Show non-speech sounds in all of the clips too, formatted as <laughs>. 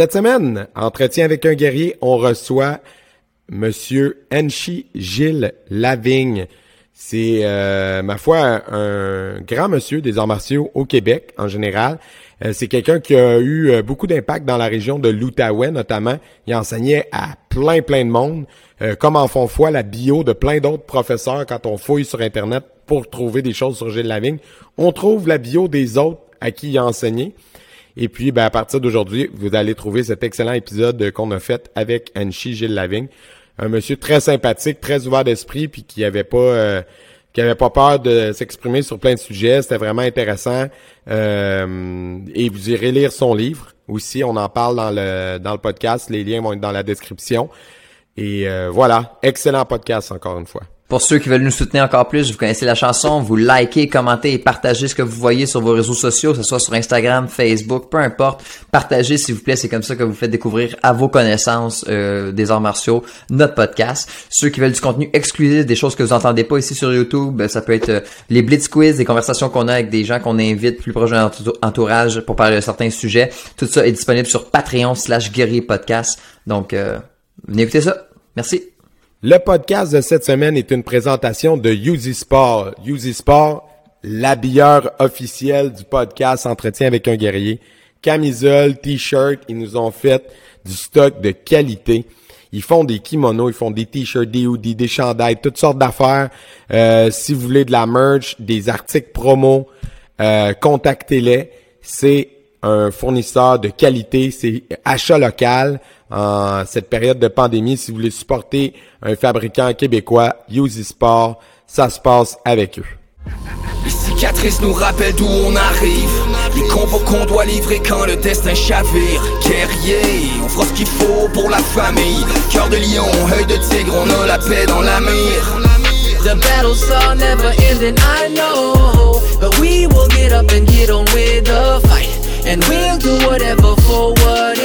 Cette semaine, entretien avec un guerrier, on reçoit Monsieur Enchi Gilles Lavigne. C'est, euh, ma foi, un grand monsieur des arts martiaux au Québec en général. Euh, c'est quelqu'un qui a eu euh, beaucoup d'impact dans la région de l'Outaouais notamment. Il enseignait à plein, plein de monde, comme en font foi la bio de plein d'autres professeurs quand on fouille sur Internet pour trouver des choses sur Gilles Lavigne. On trouve la bio des autres à qui il a enseigné. Et puis, ben, à partir d'aujourd'hui, vous allez trouver cet excellent épisode qu'on a fait avec Anchi Gilles Lavigne. Un monsieur très sympathique, très ouvert d'esprit, puis qui avait pas euh, qui avait pas peur de s'exprimer sur plein de sujets. C'était vraiment intéressant. Euh, et vous irez lire son livre aussi. On en parle dans le dans le podcast. Les liens vont être dans la description. Et euh, voilà, excellent podcast encore une fois. Pour ceux qui veulent nous soutenir encore plus, vous connaissez la chanson, vous likez, commentez et partagez ce que vous voyez sur vos réseaux sociaux, que ce soit sur Instagram, Facebook, peu importe. Partagez s'il vous plaît, c'est comme ça que vous faites découvrir à vos connaissances euh, des arts martiaux notre podcast. Ceux qui veulent du contenu exclusif, des choses que vous entendez pas ici sur YouTube, ben, ça peut être euh, les Blitz Quiz, des conversations qu'on a avec des gens qu'on invite plus proche de notre entourage pour parler de certains sujets. Tout ça est disponible sur Patreon slash guerrier podcast. Donc, euh, venez écouter ça. Merci. Le podcast de cette semaine est une présentation de Uzi Sport. Uzi Sport, l'habilleur officiel du podcast Entretien avec un guerrier. Camisole, t-shirt, ils nous ont fait du stock de qualité. Ils font des kimonos, ils font des t-shirts, des hoodies, des chandails, toutes sortes d'affaires. Euh, si vous voulez de la merch, des articles promo, euh, contactez-les. C'est un fournisseur de qualité, c'est achat local en cette période de pandémie. Si vous voulez supporter un fabricant québécois, Use Sport, ça se passe avec eux. Les cicatrices nous rappellent d'où on arrive. Les combos qu'on doit livrer quand le destin chavire. Guerrier, on fera ce qu'il faut pour la famille. Cœur de lion, œil de tigre, on a la paix dans la mire. The battles are never ending, I know. But we will get up and get on with the fight. And we'll do whatever for what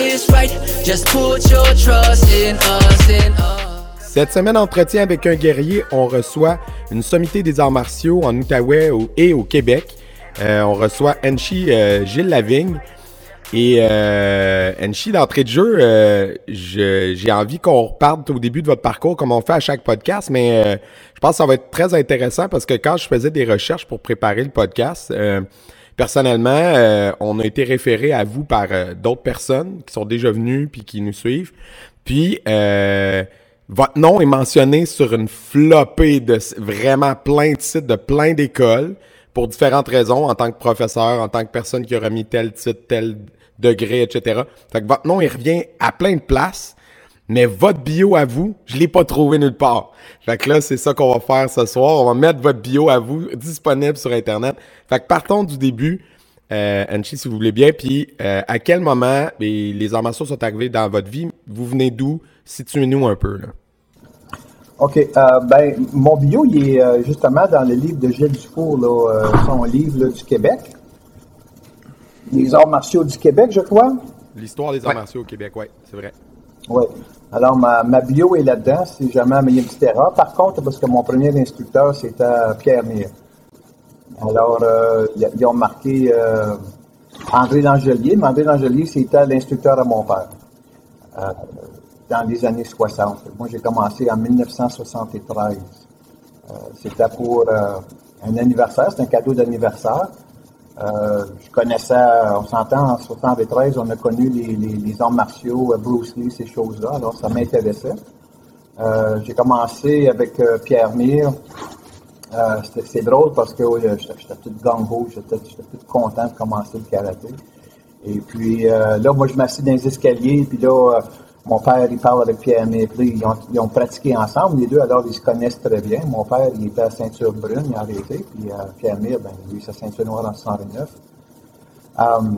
Cette semaine entretien avec un guerrier, on reçoit une sommité des arts martiaux en Outaouais et au Québec. Euh, on reçoit Enchi euh, Gilles Lavigne. Et euh, Enchi, d'entrée de jeu, euh, j'ai envie qu'on reparte au début de votre parcours comme on fait à chaque podcast, mais je pense que ça va être très intéressant parce que quand je faisais des recherches pour préparer le podcast, Personnellement, euh, on a été référé à vous par euh, d'autres personnes qui sont déjà venues puis qui nous suivent. Puis euh, votre nom est mentionné sur une flopée de vraiment plein de sites de plein d'écoles pour différentes raisons en tant que professeur, en tant que personne qui aura mis tel titre, tel degré, etc. Fait que votre nom il revient à plein de places. Mais votre bio à vous, je l'ai pas trouvé nulle part. Fait que là, c'est ça qu'on va faire ce soir. On va mettre votre bio à vous disponible sur Internet. Fait que partons du début. Euh, Anchi, si vous voulez bien. Puis, euh, à quel moment les, les sont arrivés dans votre vie? Vous venez d'où? Situez-nous un peu. Là. OK. Euh, ben, mon bio, il est justement dans le livre de Gilles Dufour, là, son livre là, du Québec. Les arts martiaux du Québec, je crois? L'histoire des arts martiaux au Québec, oui, c'est vrai. Oui. Alors, ma, ma bio est là-dedans, si jamais il y a une petite erreur. Par contre, parce que mon premier instructeur, c'était Pierre Mire. Alors, euh, ils ont marqué euh, André Langelier, mais André Langelier, c'était l'instructeur à mon père, euh, dans les années 60. Moi, j'ai commencé en 1973. Euh, c'était pour euh, un anniversaire, c'était un cadeau d'anniversaire. Euh, je connaissais, on s'entend, en 73, on a connu les, les, les arts martiaux, euh, Bruce Lee, ces choses-là, alors ça m'intéressait. Euh, j'ai commencé avec euh, Pierre Mire. C'est drôle parce que j'étais tout gang-ho, j'étais tout content de commencer le karaté. Et puis là, moi, je m'assis dans les escaliers, puis là, mon père, il parle avec Pierre Mire, ils ont, ils ont, pratiqué ensemble, les deux, alors ils se connaissent très bien. Mon père, il était à ceinture brune, il a arrêté, puis euh, Pierre Mire, ben, lui, sa ceinture noire en 129. Um,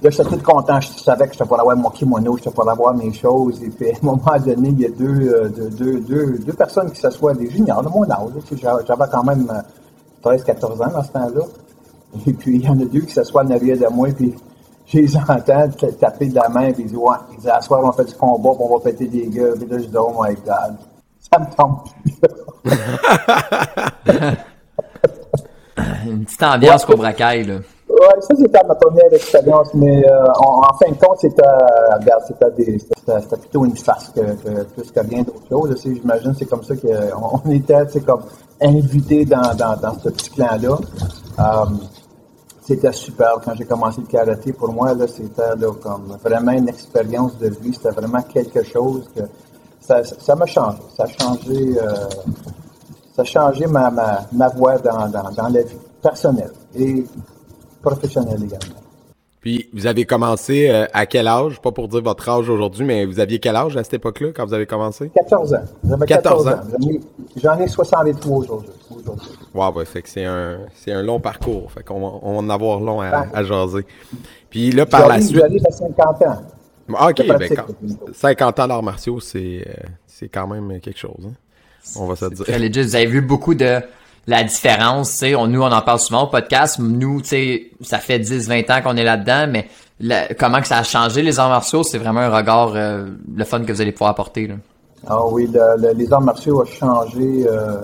Là, j'étais tout content. Je savais que je pour avoir mon kimono, je pour avoir mes choses. Et puis, à un moment donné, il y a deux, euh, deux, deux, deux, personnes qui s'assoient, des juniors de mon âge. J'avais quand même 13, 14 ans dans ce temps-là. Et puis, il y en a deux qui s'assoient en arrière de moi, je les entends taper de la main, puis ils disent, ouais, ils disent, à soir, on fait du combat, puis on va péter des gueules. Puis là, je dis, oh my God, ça me tombe <laughs> Une petite ambiance ouais, Cobra Kai, là. Oui, ça c'était ma première expérience, mais euh, en, en, fin de compte, c'était, euh, c'était, plutôt une farce que, que plus que rien d'autre chose. J'imagine c'est comme ça qu'on on était comme invités dans, dans, dans ce petit clan-là. Um, c'était super. Quand j'ai commencé le karaté, pour moi, là, c'était comme vraiment une expérience de vie. C'était vraiment quelque chose que ça, ça m'a changé. Ça a changé, euh, ça ma, ma, ma dans, dans, dans la vie personnelle. Et professionnel également. Puis, vous avez commencé euh, à quel âge? Pas pour dire votre âge aujourd'hui, mais vous aviez quel âge à cette époque-là quand vous avez commencé? 14 ans. J'avais 14, ans. J'en ai 63 aujourd'hui. Wow, ouais, fait que c'est un, c'est un long parcours. Fait qu'on va, on va en avoir long à, à jaser. Puis là, par la suite. J'arrive à 50 ans. Ah, ok, ben, quand, 50 ans d'arts martiaux, c'est, euh, c'est quand même quelque chose. Hein? On va se dire. Très legit. Vous avez vu beaucoup de la différence, tu sais, on, nous on en parle souvent au podcast, nous, tu sais, ça fait 10-20 ans qu'on est là-dedans, mais comment que ça a changé les arts martiaux, c'est vraiment un regard, euh, le fun que vous allez pouvoir apporter. Là. Ah oui, les arts martiaux ont changé euh,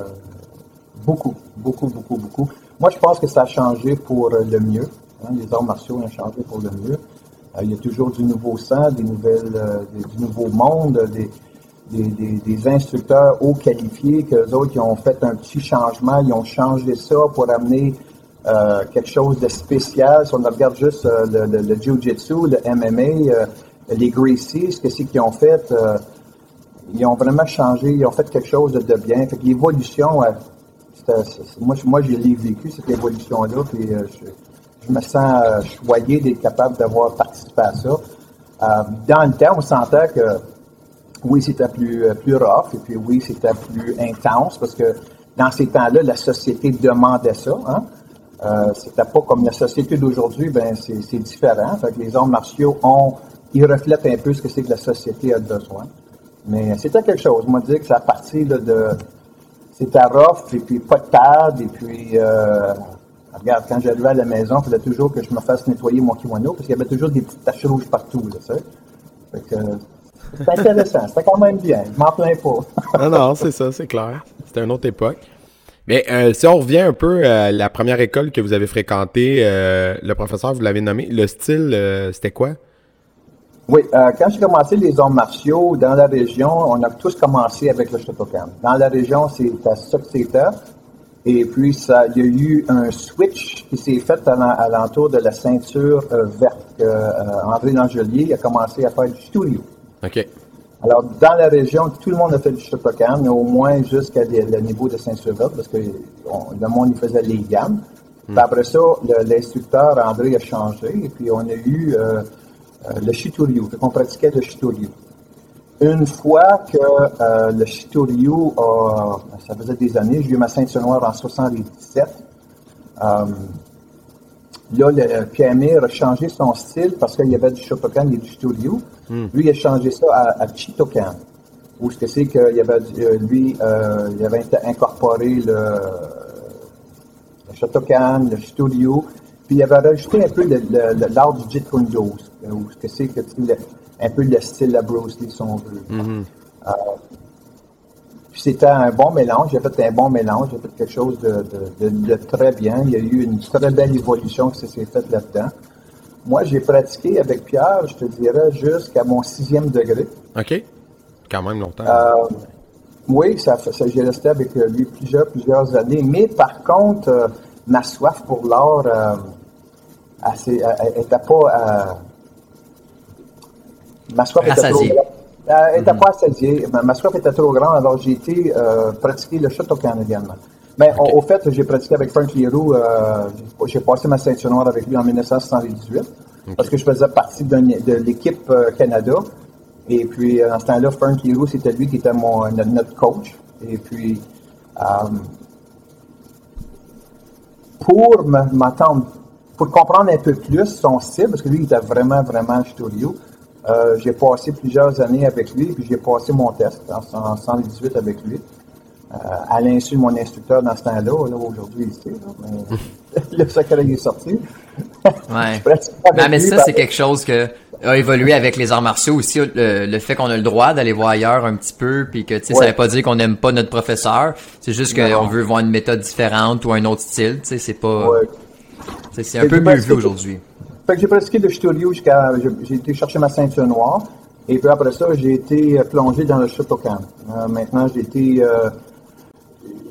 beaucoup, beaucoup, beaucoup, beaucoup. Moi, je pense que ça a changé pour le mieux. Hein, les arts martiaux ont changé pour le mieux. Euh, il y a toujours du nouveau sang, des nouvelles, du nouveau monde, des, des, instructeurs haut qualifiés, qu'eux autres, ils ont fait un petit changement, ils ont changé ça pour amener euh, quelque chose de spécial. Si on regarde juste euh, le, le, le Jiu-Jitsu, le MMA, euh, les Gracies, ce que c'est qu'ils ont fait, ils ont vraiment changé, ils ont fait quelque chose de, bien. Fait que l'évolution, moi, moi, je l'ai vécu, cette évolution-là, puis je, me sens choyé d'être capable d'avoir participé à ça. dans le temps, on sentait que oui, c'était plus, euh, plus rough, et puis oui, c'était plus intense, parce que dans ces temps-là, la société demandait ça. Hein? Euh, c'était pas comme la société d'aujourd'hui, ben c'est différent. Fait que les arts martiaux ont, ils reflètent un peu ce que c'est que la société a besoin. Mais c'était quelque chose. Moi, dire que ça a parti de, c'était rough, et puis pas de pad, et puis euh, regarde, quand j'arrivais à la maison, il fallait toujours que je me fasse nettoyer mon kimono, parce qu'il y avait toujours des petites taches rouges partout, là. Fait que, c'est intéressant. C'était quand même bien. Je m'en plains pas. <laughs> non, non, c'est ça, c'est clair. C'était une autre époque. Mais euh, si on revient un peu à la première école que vous avez fréquentée, euh, le professeur, vous l'avez nommé, le style, euh, c'était quoi? Oui, quand j'ai commencé les arts martiaux dans la région, on a tous commencé avec le Shotokan. Dans la région, c'était ça que c'était. Et puis, ça, il y a eu un switch qui s'est fait à l'entour de la ceinture verte. André Langelier a commencé à faire du studio. OK. Alors, dans la région, tout le monde a fait du Shotokan, mais au moins jusqu'à le niveau de Saint-Sauveur, parce que le monde il faisait les gammes. Hmm. après ça, l'instructeur André a changé, et puis on a eu euh, euh, le Shitoryu, on pratiquait le Shitoryu. Une fois que euh, le Shitoryu, ça faisait des années, j'ai eu ma ceinture noire en 77. Là, le, Pierre a changé son style parce qu'il y avait du Shotokan et du Studio. Hmm. Lui, il a changé ça à, à Chitokan. Où ce que c'est qu'il y avait, euh, lui, euh, il avait incorporé le, le Shotokan, le Studio, puis il avait rajouté un peu l'art du Jeet Kune Do, où ce que c'est que un peu le style à Bruce Lee, si on veut. Hmm. Euh, c'était un bon mélange. J'ai fait un bon mélange. J'ai fait quelque chose de, très bien. Il y a eu une très belle évolution qui s'est faite là-dedans. Moi, j'ai pratiqué avec Pierre, je te dirais, jusqu'à mon sixième degré. OK. Quand même longtemps. Euh, oui, ça, ça j'ai resté avec lui plusieurs, plusieurs années. Mais par contre, euh, ma soif pour l'art n'était euh, pas... ma soif était elle n'était pas assasiée. Ma, ma soif était trop grande, alors j'ai été euh, pratiquer le Shotokan également. Mais au, fait, j'ai pratiqué avec Frank Leroux. Euh, j'ai passé ma ceinture noire avec lui en 1978 parce que je faisais partie de, l'équipe euh, Canada. Et puis, en ce temps-là, Frank Leroux, c'était lui qui était mon, notre coach. Et puis, pour m'attendre pour comprendre un peu plus son style, parce que lui, il était vraiment, vraiment studio, euh, j'ai passé plusieurs années avec lui, puis j'ai passé mon test en, 118 avec lui. Euh, à l'insu de mon instructeur dans ce temps-là, là, aujourd'hui, il sait, <laughs> le secret est sorti. ouais. <laughs> mais, ça, c'est quelque chose que a évolué avec les arts martiaux aussi, le, fait qu'on a le droit d'aller voir ailleurs un petit peu, puis que, tu sais, ça veut pas dire qu'on n'aime pas notre professeur, c'est juste qu'on veut voir une méthode différente ou un autre style, tu sais, c'est pas... C'est un peu mieux vu aujourd'hui. Fait que j'ai pratiqué le studio jusqu'à. J'ai été chercher ma ceinture noire. Et puis après ça, j'ai été euh, plongé dans le Shotokan. Euh, maintenant, j'ai été. Euh,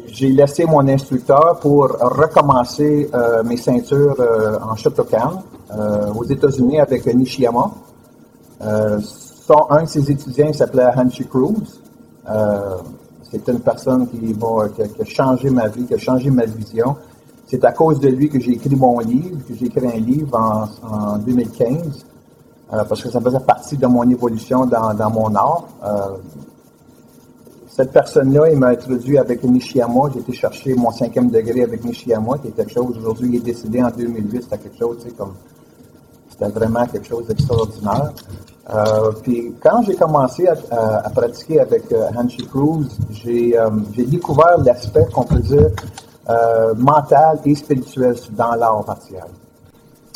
j'ai laissé mon instructeur pour recommencer mes ceintures en Shotokan aux États-Unis avec Nishiyama. Un de ses étudiants s'appelait Hanshi Cruz. C'était une personne qui, qui, a changé ma vie, qui a changé ma vision. C'est à cause de lui que j'ai écrit mon livre, que j'ai écrit un livre en, 2015, euh, parce que ça faisait partie de mon évolution dans, mon art. Euh, cette personne-là, il m'a introduit avec Nishiyama. J'ai été chercher mon cinquième degré avec Nishiyama, qui est quelque chose, aujourd'hui, il est décédé en 2008, c'était quelque chose, tu sais, comme, c'était vraiment quelque chose d'extraordinaire. Euh, puis quand j'ai commencé à, pratiquer avec Hanshi Cruz, j'ai découvert l'aspect qu'on peut dire euh, mental et spirituel dans l'art martial.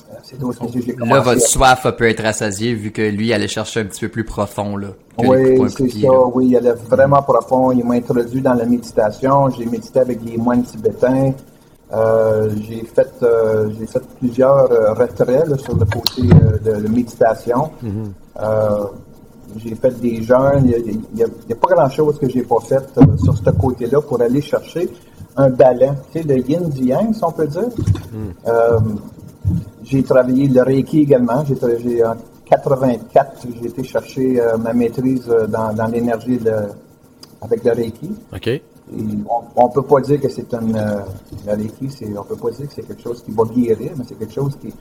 Euh, c'est j'ai commencé. Là, votre soif peut être rassasiée vu que lui allait chercher un petit peu plus profond. Là, oui, c'est ça. Oui, il allait vraiment profond. Il m'a introduit dans la méditation. J'ai médité avec des moines tibétains. Euh, j'ai fait euh, j'ai fait plusieurs euh, retraits sur le côté de, la méditation. Mm-hmm. j'ai fait des jeûnes. Il n'y a, a, pas grand-chose que j'ai pas fait sur ce côté-là pour aller chercher un ballon, tu sais, le yin du yang, si on peut dire. Hmm. Euh, j'ai travaillé le Reiki également. J'ai, en 84, j'ai été chercher euh, ma maîtrise euh, dans, dans l'énergie avec le Reiki. OK. on, ne peut pas dire que c'est un le Reiki, c'est, on peut pas dire que c'est quelque chose qui va guérir, mais c'est quelque chose qui,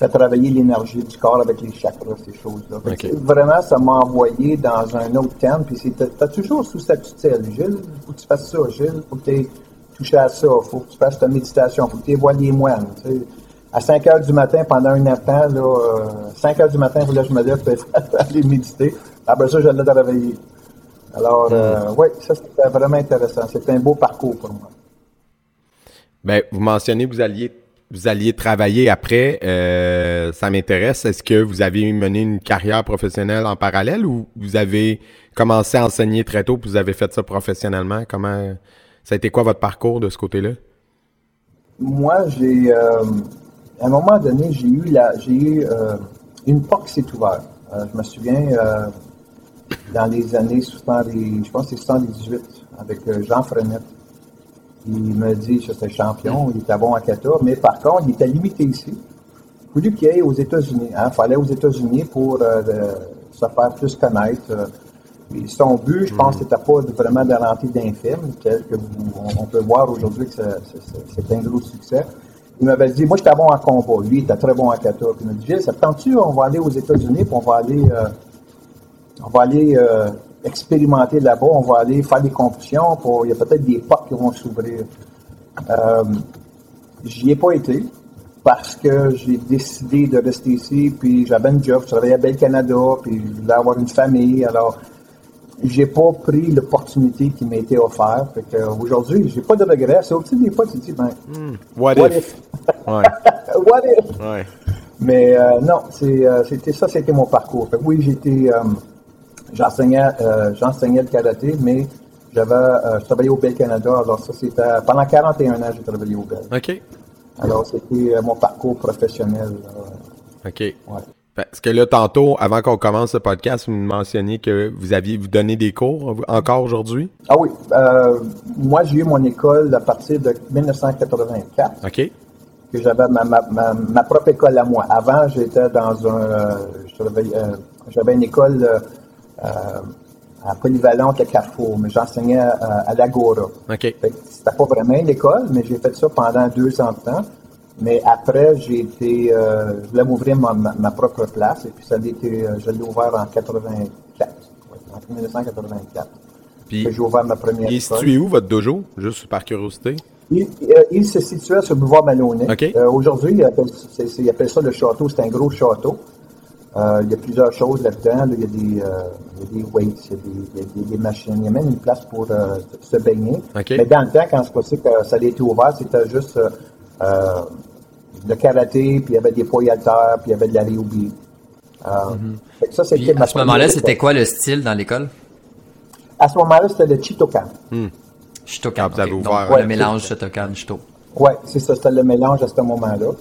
fait travailler l'énergie du corps avec les chakras, ces choses-là. Vraiment, ça m'a envoyé dans un autre thème. Puis c'est, t'as toujours sous cette tutelle. Gilles, faut que tu fasses ça. Gilles, faut que tu touché à ça. Faut que tu fasses ta méditation. Faut que tu vois les moines. À 5 heures du matin, pendant un instant, là, 5 euh, heures du matin, là, je me lève pour <laughs> aller méditer. Après ça, j'allais travailler. Alors, euh, hmm. oui, ça, c'était vraiment intéressant. C'était un beau parcours pour moi. Ben, vous mentionnez que vous alliez vous alliez travailler après, euh, ça m'intéresse. Est-ce que vous avez mené une carrière professionnelle en parallèle ou vous avez commencé à enseigner très tôt puis vous avez fait ça professionnellement? Comment ça a été quoi votre parcours de ce côté-là? Moi, j'ai euh, à un moment donné, j'ai eu la j'ai eu euh, une porte qui s'est ouverte. je me souviens dans les années 70, je pense que c'est 78, avec Jean Frenette. Il me dit que c'était champion, il était bon à kata, mais par contre, il était limité ici. Il voulait qu'il aille aux États-Unis. Il hein. fallait aux États-Unis pour euh, se faire plus connaître. Euh. son but, je pense, c'était pas vraiment de rentrer d'infime, tel que on, peut voir aujourd'hui que c'est un gros succès. Il m'avait dit, moi, j'étais bon en combat. Lui, il était très bon en kata. Puis il m'a dit, ça tu on va aller aux États-Unis, puis on va aller, euh, on va aller expérimenter là-bas. On va aller faire des compétitions. Pour, il y a peut-être des portes qui vont s'ouvrir. Euh, J'y ai pas été parce que j'ai décidé de rester ici, puis j'avais un job, je travaillais à Bel Canada, puis je voulais avoir une famille. Alors, j'ai pas pris l'opportunité qui m'a été offerte. Aujourd'hui, j'ai pas de regrets. C'est aussi des fois, tu te dis, ben, hmm. what, if? <laughs> what if? Ouais. Mais euh, non, euh, c'était ça, c'était mon parcours. Fait oui, j'étais euh, J'enseignais, euh, j'enseignais le karaté, mais j'avais, euh, je travaillais au Bel Canada. Alors ça, c'était pendant 41 ans, j'ai travaillé au Bel. OK. Alors c'était euh, mon parcours professionnel. OK. Ouais. Parce que là, tantôt, avant qu'on commence ce podcast, vous me mentionniez que vous aviez vous donné des cours encore aujourd'hui? Ah oui. moi, j'ai eu mon école à partir de 1984. OK. Que j'avais ma, ma, ma, propre école à moi. Avant, j'étais dans un. j'avais une école euh, à Polyvalente, à Carrefour, mais j'enseignais à, l'Agora. OK. C'était pas vraiment une école, mais j'ai fait ça pendant deux ans de temps. Mais après, j'ai été, euh, je voulais m'ouvrir ma, ma, propre place, et puis ça a été, euh, je l'ai ouvert en 84, en 1984. Puis, j'ai ouvert ma première il est situé où, votre dojo, juste par curiosité? Il, se situait sur le boulevard Maloney. Aujourd'hui, il, appelle ça le château. C'est un gros château. Il y a plusieurs choses là-dedans. Il, y a des, weights, il y a des, machines. Il y a même une place pour se baigner. Mais dans le temps, quand c'est passé que ça a été ouvert, c'était juste le karaté, puis il y avait des poids à terre, puis il y avait de la ryubi. Euh, mhm. ça, c'était à ce moment-là, c'était quoi le style dans l'école? À ce moment-là, c'était le Chitokan. Hmm. Chitokan, okay. Donc, ouais, le mélange Chitokan, Chito. Oui, c'est ça, c'était le mélange à ce moment-là.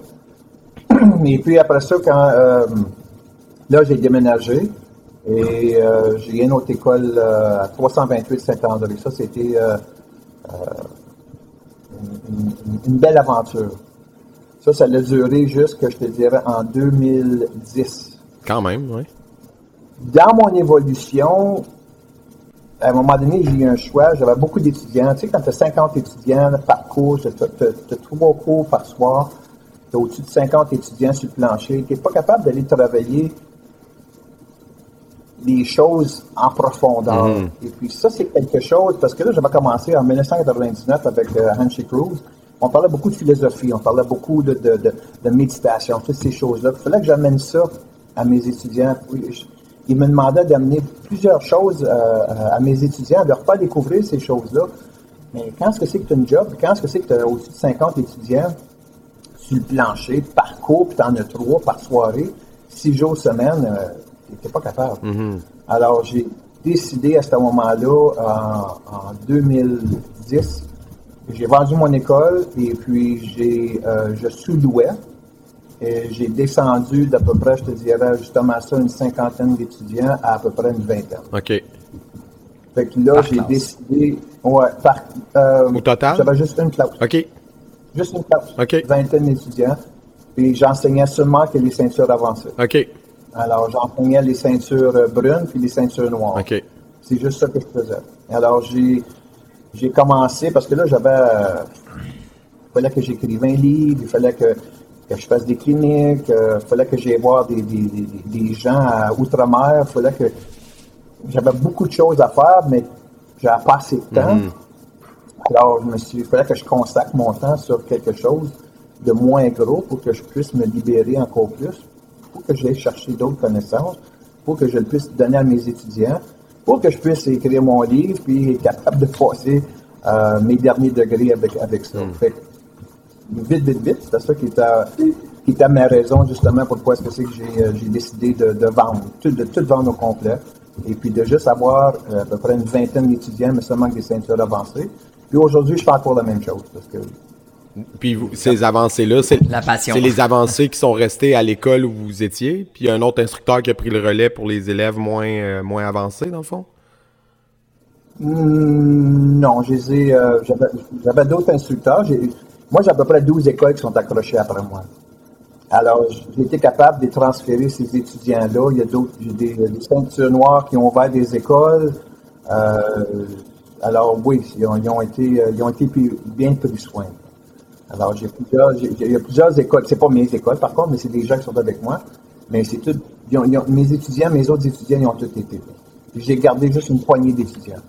<clears throat> Et puis après ça, quand euh, là, j'ai déménagé et euh, j'ai une autre école euh, à 328 Saint-André. Ça, c'était euh, une, une, belle aventure. Ça, ça a duré jusque, je te dirais, en 2010. Quand même, oui. Dans mon évolution, à un moment donné, j'ai eu un choix. J'avais beaucoup d'étudiants. Tu sais, quand tu as 50 étudiants par cours, tu as, trois cours par soir, tu as au-dessus de 50 étudiants sur le plancher, tu n'es pas capable d'aller travailler les choses en profondeur. Mm-hmm. Et puis ça, c'est quelque chose, parce que là, j'avais commencé en 1999 avec euh, Cruz on parlait beaucoup de philosophie, on parlait beaucoup de, méditation, toutes ces choses-là. Il fallait que j'amène ça à mes étudiants. Ils me demandaient d'amener plusieurs choses euh, à mes étudiants, de leur faire découvrir ces choses-là. Mais quand est-ce que c'est que tu as une job, quand est-ce que c'est que tu as au-dessus de 50 étudiants? Sur le plancher, par cours, puis tu en as trois par soirée, six jours semaine, euh, n'étais pas capable. Mm-hmm. Alors, j'ai décidé à ce moment-là, en 2010, j'ai vendu mon école et puis j'ai, euh, je sous-louais. Et j'ai descendu d'à peu près, je te dirais justement ça, une cinquantaine d'étudiants à à peu près une vingtaine. OK. Fait que là, j'ai décidé. Ouais, par. Euh, Au total? J'avais juste une classe. OK. Juste une classe. OK. Vingtaine d'étudiants. Puis j'enseignais seulement que les ceintures avancées. OK. Alors, j'enseignais les ceintures brunes puis les ceintures noires. OK. C'est juste ça que je faisais. Alors, j'ai j'ai commencé parce que là, j'avais. Euh, il fallait que j'écrive un livre, il fallait que, que je fasse des cliniques, il euh, fallait que j'aille voir des, des, des, des, gens à Outre-mer, il fallait que. J'avais beaucoup de choses à faire, mais j'avais pas assez de temps. Mm-hmm. Alors, je me suis, il fallait que je consacre mon temps sur quelque chose de moins gros pour que je puisse me libérer encore plus, que j'aille chercher d'autres connaissances, pour que je le puisse donner à mes étudiants pour que je puisse écrire mon livre puis être capable de passer euh, mes derniers degrés avec, avec ça. Hmm. Fait vite, vite, vite, c'est ça qui était, ma raison justement pourquoi est-ce que c'est que j'ai, euh, décidé de, vendre, de tout vendre au complet. Et puis de juste avoir euh, à peu près une vingtaine d'étudiants, mais seulement avec des ceintures avancées. Puis aujourd'hui, je fais encore la même chose parce que puis ces avancées-là, c'est les avancées qui sont restées à l'école où vous étiez. Puis il y a un autre instructeur qui a pris le relais pour les élèves moins, euh, moins avancés, dans le fond? Hmm, non, euh, j'avais d'autres instructeurs. Moi, j'ai à peu près 12 écoles qui sont accrochées après moi. Alors, j'ai été capable de transférer ces étudiants-là. Il y a d'autres, des, des, ceintures noires qui ont ouvert des écoles. Euh, alors, oui, ils ont, été, ils ont été bien pris soin. Alors, j'ai plusieurs, a plusieurs écoles. C'est pas mes écoles, par contre, mais c'est des gens qui sont avec moi. Mais c'est tout. mes étudiants, mes autres étudiants, ils ont tous été. J'ai gardé juste une poignée d'étudiants.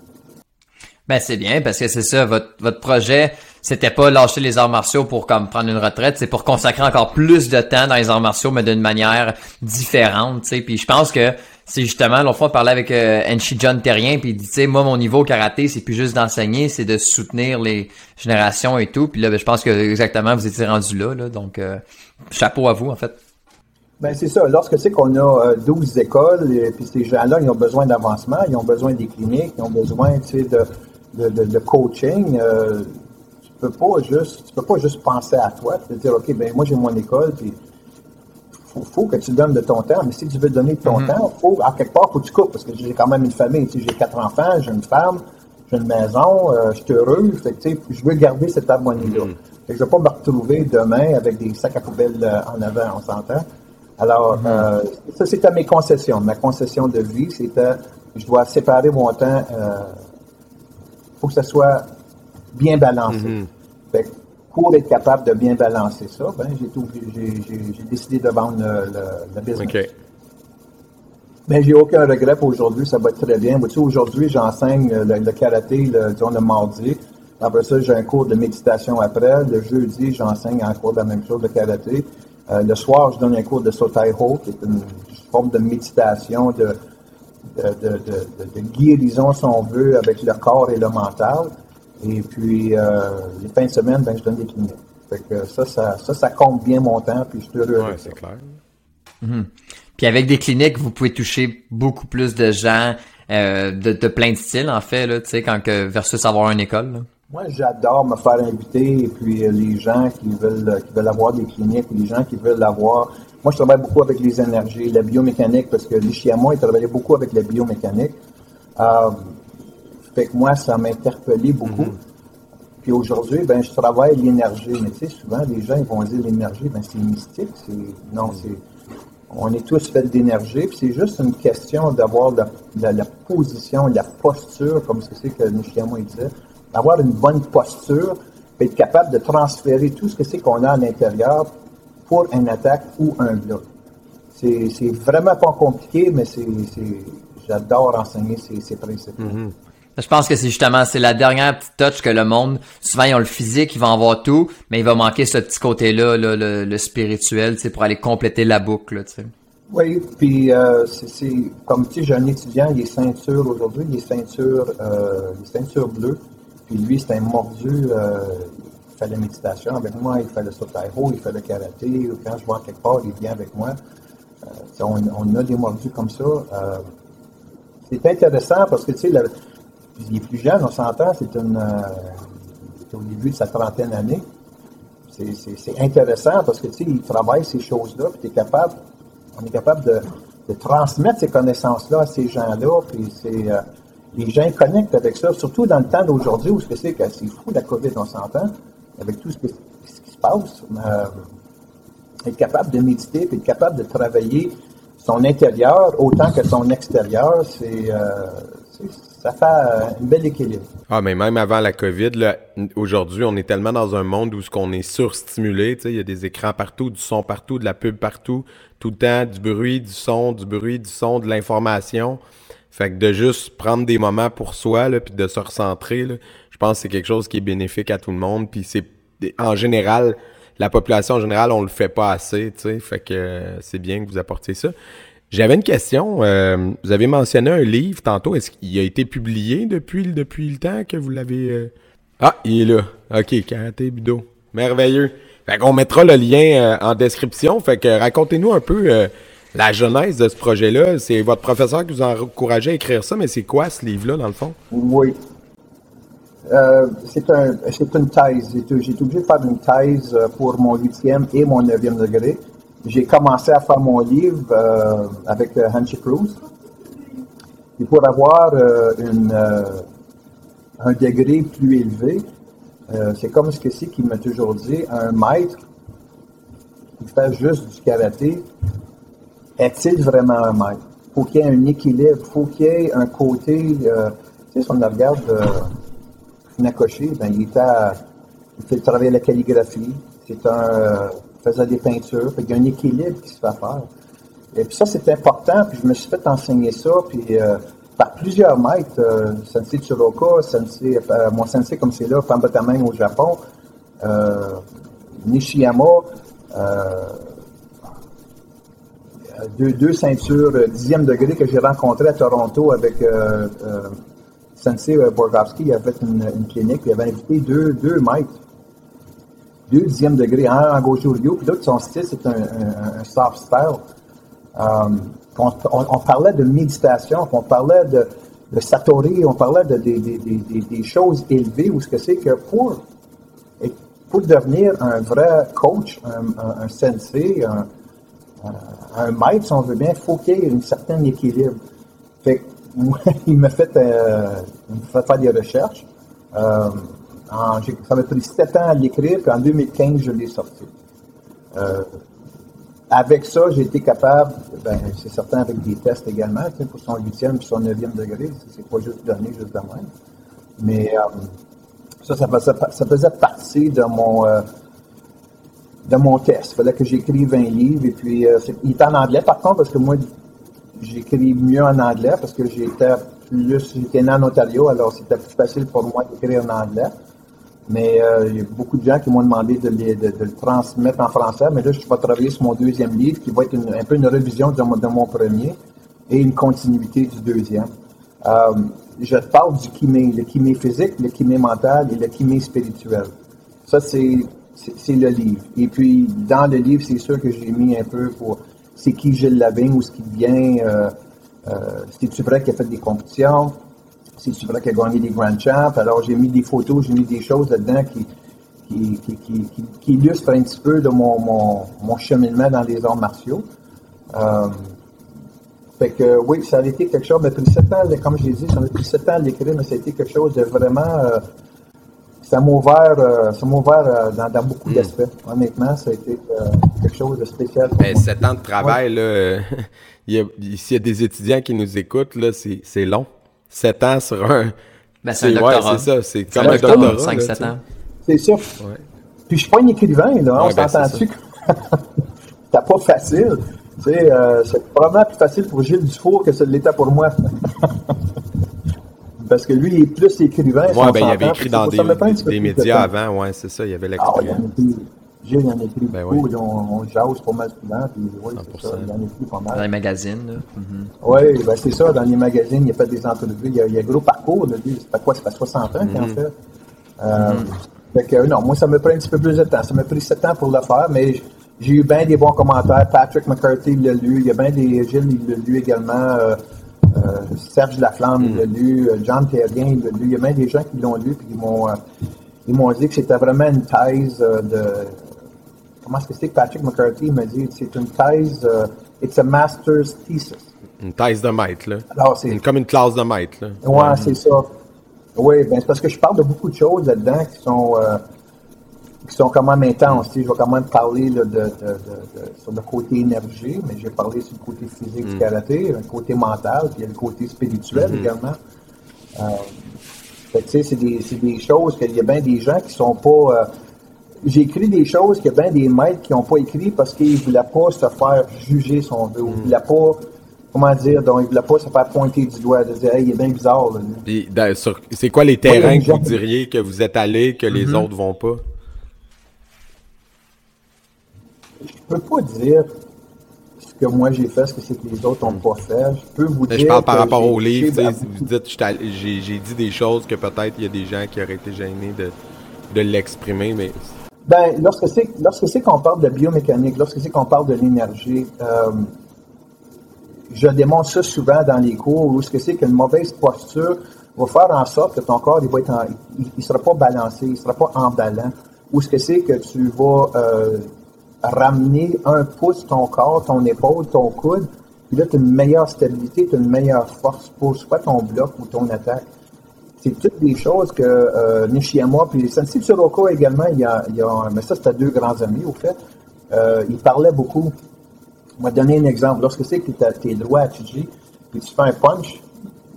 Ben c'est bien parce que c'est ça votre votre projet c'était pas lâcher les arts martiaux pour comme prendre une retraite c'est pour consacrer encore plus de temps dans les arts martiaux mais d'une manière différente tu sais puis je pense que c'est justement l'autre fois on parlait avec euh, Enchi John Terrien puis il dit tu sais moi mon niveau karaté c'est plus juste d'enseigner c'est de soutenir les générations et tout puis là ben, je pense que exactement vous étiez rendu là là donc euh, chapeau à vous en fait ben c'est ça. Lorsque c'est qu'on a 12 euh, écoles, et puis ces gens-là, ils ont besoin d'avancement, ils ont besoin des cliniques, ils ont besoin, tu sais, de, de, de, coaching. Euh, peux pas juste, tu peux pas juste penser à toi, peux dire, ok, ben moi j'ai mon école, puis faut, faut que tu donnes de ton temps, mais si tu veux donner de ton mm-hmm. temps, faut, à quelque part, faut que tu coupes, parce que j'ai quand même une famille, j'ai quatre enfants, j'ai une femme, j'ai une maison, euh, je suis heureux, fait que, je veux garder cette harmonie-là. Mm-hmm. Je ne vais pas me retrouver demain avec des sacs à poubelle euh, en avant, on s'entend. Alors, mm-hmm. euh, ça, c'était mes concessions. Ma concession de vie, c'était, je dois séparer mon temps, euh, faut que ça soit bien balancé. fait, pour être capable de bien balancer ça, ben, j'ai décidé de vendre le, le, business. Okay. Mais j'ai aucun regret pour aujourd'hui, ça va très bien. Aujourd'hui, j'enseigne le, karaté le, disons, le mardi. Après ça, j'ai un cours de méditation après. Le jeudi, j'enseigne un cours de la même chose de karaté. Euh, le soir, je donne un cours de Sotai Ho, qui est une forme de méditation, de, de, guérison, si on veut, avec le corps et le mental. Et puis, euh, les fins de semaine, ben, je donne des cliniques. Fait que ça, ça, ça, compte bien mon temps, puis je suis heureux. Oui, c'est clair. Mhm. Puis avec des cliniques, vous pouvez toucher beaucoup plus de gens euh, de, de, plein de styles, en fait, là, tu sais, quand que versus avoir une école. Moi, j'adore me faire inviter et puis euh, les gens qui veulent qui veulent avoir des cliniques, les gens qui veulent avoir. Moi, je travaille beaucoup avec les énergies, la biomécanique, parce que l'Ishiamo, il travaillait beaucoup avec la biomécanique. Euh, fait que moi, ça m'a interpellé beaucoup. Mm-hmm. Puis aujourd'hui, ben, je travaille l'énergie. Mais tu sais, souvent, les gens, ils vont dire l'énergie, ben, c'est mystique. C'est, non, c'est, on est tous faits d'énergie, puis c'est juste une question d'avoir la, la, position, la posture, comme ce que c'est que Nishiyama disait, d'avoir une bonne posture, puis être capable de transférer tout ce que c'est qu'on a à l'intérieur pour une attaque ou un bloc. C'est vraiment pas compliqué, mais c'est j'adore enseigner ces, ces principes. Mm-hmm. Je pense que c'est justement c'est la dernière petite touch que le monde souvent ils ont le physique, ils vont avoir tout, mais il va manquer ce petit côté-là, le, le, spirituel, pour aller compléter la boucle. sais. Oui, puis euh, c'est comme tu sais, j'ai un étudiant, il est ceinture aujourd'hui, il est ceinture, euh, ceinture bleue, puis lui c'est un mordu, euh, il fait la méditation avec moi, il fait le sotairo, il fait le karaté, quand je vois quelque part, il vient avec moi. Euh, on, on, a des mordus comme ça. Euh, c'est intéressant parce que tu sais, il est plus jeune, on s'entend, c'est une euh, au début de sa trentaine d'années. C'est intéressant parce que tu sais, il travaille ces choses-là, puis es capable, on est capable de, transmettre ces connaissances-là à ces gens-là, puis c'est euh, les gens connectent avec ça, surtout dans le temps d'aujourd'hui où ce que c'est que c'est fou la COVID, on s'entend, avec tout ce, qui se passe. Euh, être capable de méditer, puis être capable de travailler son intérieur autant que son extérieur, c'est ça fait euh, un bel équilibre. Ah, mais même avant la COVID, aujourd'hui, on est tellement dans un monde où ce qu'on est surstimulé, il y a des écrans partout, du son partout, de la pub partout, tout le temps, du bruit, du son, du bruit, du son, de l'information. Fait que de juste prendre des moments pour soi, puis de se recentrer, je pense que c'est quelque chose qui est bénéfique à tout le monde. Puis c'est, en général, la population en général, on le fait pas assez, tu sais. Fait que euh, c'est bien que vous apportiez ça. J'avais une question. Euh, vous avez mentionné un livre tantôt. Est-ce qu'il a été publié depuis, depuis le temps que vous l'avez. Euh? Ah, il est là. OK, Karaté Budo. Merveilleux. Fait qu'on mettra le lien euh, en description. Fait que racontez-nous un peu la genèse de ce projet-là. C'est votre professeur qui vous a encouragé à écrire ça, mais c'est quoi ce livre-là, dans le fond? Oui. c'est un, une thèse. J'ai été obligé de faire une thèse pour mon huitième et mon neuvième degré j'ai commencé à faire mon livre euh, avec euh, Hanshi Cruz. Et pour avoir euh, une, un degré plus élevé, c'est comme ce que c'est qui m'a toujours dit, un maître qui fait juste du karaté, est-il vraiment un maître? Faut qu'il y ait un équilibre, faut qu'il y ait un côté, tu sais, si on regarde Nakoshi, ben, il, était il fait travailler la calligraphie, c'est un faisait des peintures. il y a un équilibre qui se fait faire. Et puis ça, c'est important. Puis je me suis fait enseigner ça. Puis euh, par plusieurs maîtres, euh, Sensei Churoka, sensei, euh, mon sensei comme c'est là, Pambatamen au Japon, euh, Nishiyama, deux, deux ceintures dixième degré que j'ai rencontré à Toronto avec Sensei Borgowski. Il avait une, une clinique. Il avait invité deux, deux maîtres deuxième degré, un en gauche Rio, puis l'autre, son style, c'est un, soft style. Euh, on, parlait de méditation, on parlait de, satori, on parlait de, des choses élevées, ou ce que c'est que pour, devenir un vrai coach, un, sensei, un, maître, si on veut bien, il faut qu'il y ait un certain équilibre. Fait <laughs> moi, il m'a fait, euh, fait faire des recherches. Euh, ça m'a pris sept ans à l'écrire, puis en 2015, je l'ai sorti. Euh, avec ça, j'ai été capable, ben, c'est certain avec des tests également, pour son huitième et son neuvième degré, c'est pas juste donné juste de même. Mais euh, ça, ça faisait, ça faisait, partie de mon euh, de mon test. Il fallait que j'écrive un livre et puis il est en anglais par contre parce que moi j'écris mieux en anglais parce que j'étais plus j'étais né en Ontario alors c'était plus facile pour moi d'écrire en anglais. Mais euh, il y a beaucoup de gens qui m'ont demandé de, le transmettre en français. Mais là, je vais travailler sur mon deuxième livre qui va être un peu une révision de mon, premier et une continuité du deuxième. Euh, je parle du kimé, le kimé physique, le kimé mental et le kimé spirituel. Ça, c'est, le livre. Et puis, dans le livre, c'est sûr que j'ai mis un peu pour c'est qui Gilles Lavigne, où ce qui vient, euh, euh, c'est-tu vrai qu'il a fait des compétitions, c'est-tu vrai qu'il a gagné des Grand Champs. Alors, j'ai mis des photos, j'ai mis des choses là-dedans qui, qui, qui, qui, qui, illustrent un petit peu de mon, mon, mon cheminement dans les arts martiaux. Euh, fait que oui, ça a été quelque chose, mais pris sept ans, comme je l'ai dit, ça m'a pris sept ans à l'écrire, mais ça a été quelque chose de vraiment. Euh, ça m'a ouvert, euh, ça m'a ouvert dans, dans, beaucoup hmm. d'aspects. Honnêtement, ça a été quelque chose de spécial. Pour ben, sept ans de travail, là, <laughs> il y a, s'il y a des étudiants qui nous là, c'est, c'est long. Sept ans sur un. Ben, c'est un doctorat. Ouais, c'est ça, c'est comme un doctorat. 5-7 ans. C'est ça. Ouais. Puis je suis pas un écrivain, là. on ben, s'entend-tu que <laughs> c'était pas facile. Tu sais, euh, c'est probablement plus facile pour Gilles Dufour que ce l'était pour moi. <laughs> Parce que lui, il est plus écrivain. Oui, ben, il avait écrit dans des, des médias avant, ouais, c'est ça, il y avait l'expérience. Ah, Il en a écrit ben beaucoup, oui. on, on jase pas mal souvent, puis oui, c'est ça, il en a écrit pas mal. Dans les magazines, là. Mm-hmm. Oui, ben c'est ça, dans les magazines, il a fait des entrevues, il y a, il y a un gros parcours, là, lui, c'est pas quoi, c'est pas 60 ans qu'il en mm-hmm. fait. Euh, mm-hmm. Fait que, non, moi, ça me prend un petit peu plus de temps, ça m'a pris 7 ans pour le faire, mais j'ai eu bien des bons commentaires. Patrick McCarthy l'a lu. Il y a bien des. Gilles, il l'a lu également. Euh, euh, Serge Laflamme, il l'a mm. lu. John Terrien, il l'a lu. Il y a bien des gens qui l'ont lu et qui m'ont, ils m'ont dit que c'était vraiment une thèse de. Comment est-ce que c'est que Patrick McCarthy m'a dit c'est une thèse. it's a master's thesis. Une thèse de maître, là. Alors, c'est. comme une classe de maître, là. Ouais, c'est ça. Oui, ben c'est parce que je parle de beaucoup de choses là-dedans qui sont qui sont quand même intenses. Je vais quand même parler de, sur le côté énergie, mais j'ai parlé sur le côté physique du mm. karaté, le côté mental, puis il y a le côté spirituel mm-hmm. également. Euh, c'est des, des, choses qu'il y a bien des gens qui sont pas. Euh, j'ai écrit des choses qu'il y a bien des maîtres qui n'ont pas écrit parce qu'ils ne voulaient pas se faire juger son dos. Ils ne voulaient pas comment dire, donc il ne voulait pas se faire pointer du doigt, de dire, hey, il est bien bizarre. C'est quoi les terrains que vous diriez que vous êtes allés, que les mm-hmm. autres vont pas? je peux pas dire ce que moi j'ai fait, ce que c'est que les autres n'ont pas fait. Je peux vous dire. Je parle par rapport au livre. Vous dites, j'ai dit des choses que peut-être il y a des gens qui auraient été gênés de, de l'exprimer, mais. Ben, lorsque c'est lorsque c'est qu'on parle de biomécanique, lorsque c'est qu'on parle de l'énergie, euh, je démontre ça souvent dans les cours où ce que c'est qu'une mauvaise posture va faire en sorte que ton corps il va être il, sera pas balancé, il sera pas emballant. Ou ce que c'est que tu vas euh, ramener un pouce ton corps, ton épaule, ton coude, puis là, tu as une meilleure stabilité, tu as une meilleure force pour soit ton bloc ou ton attaque. C'est toutes des choses que euh, Nishiyama, puis Sensei Tsuroka également, il y a, il y a mais ça, c'était deux grands amis, au fait. Euh, ils parlaient beaucoup. On va donner un exemple. Lorsque c'est que tu es droit à Chiji, puis tu fais un punch,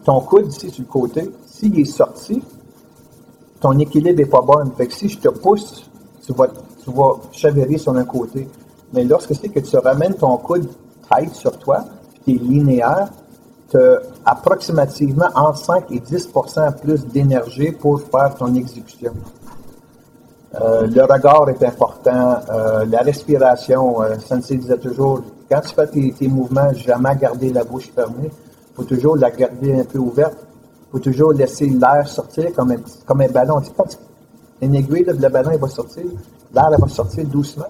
ton coude ici sur le côté, s'il est sorti, ton équilibre n'est pas bon. Fait que si je te pousse, tu vas tu vas chavirer sur un côté. Mais lorsque c'est que tu ramènes ton coude tight sur toi, tu es linéaire, tu approximativement entre 5 et 10% plus d'énergie pour faire ton exécution. Euh, le regard est important, euh, la respiration, euh, Sensei disait toujours, quand tu fais tes, mouvements, jamais garder la bouche fermée, faut toujours la garder un peu ouverte, faut toujours laisser l'air sortir comme un, comme un ballon. Tu sais, une aiguille, le ballon il va sortir, l'air va sortir doucement.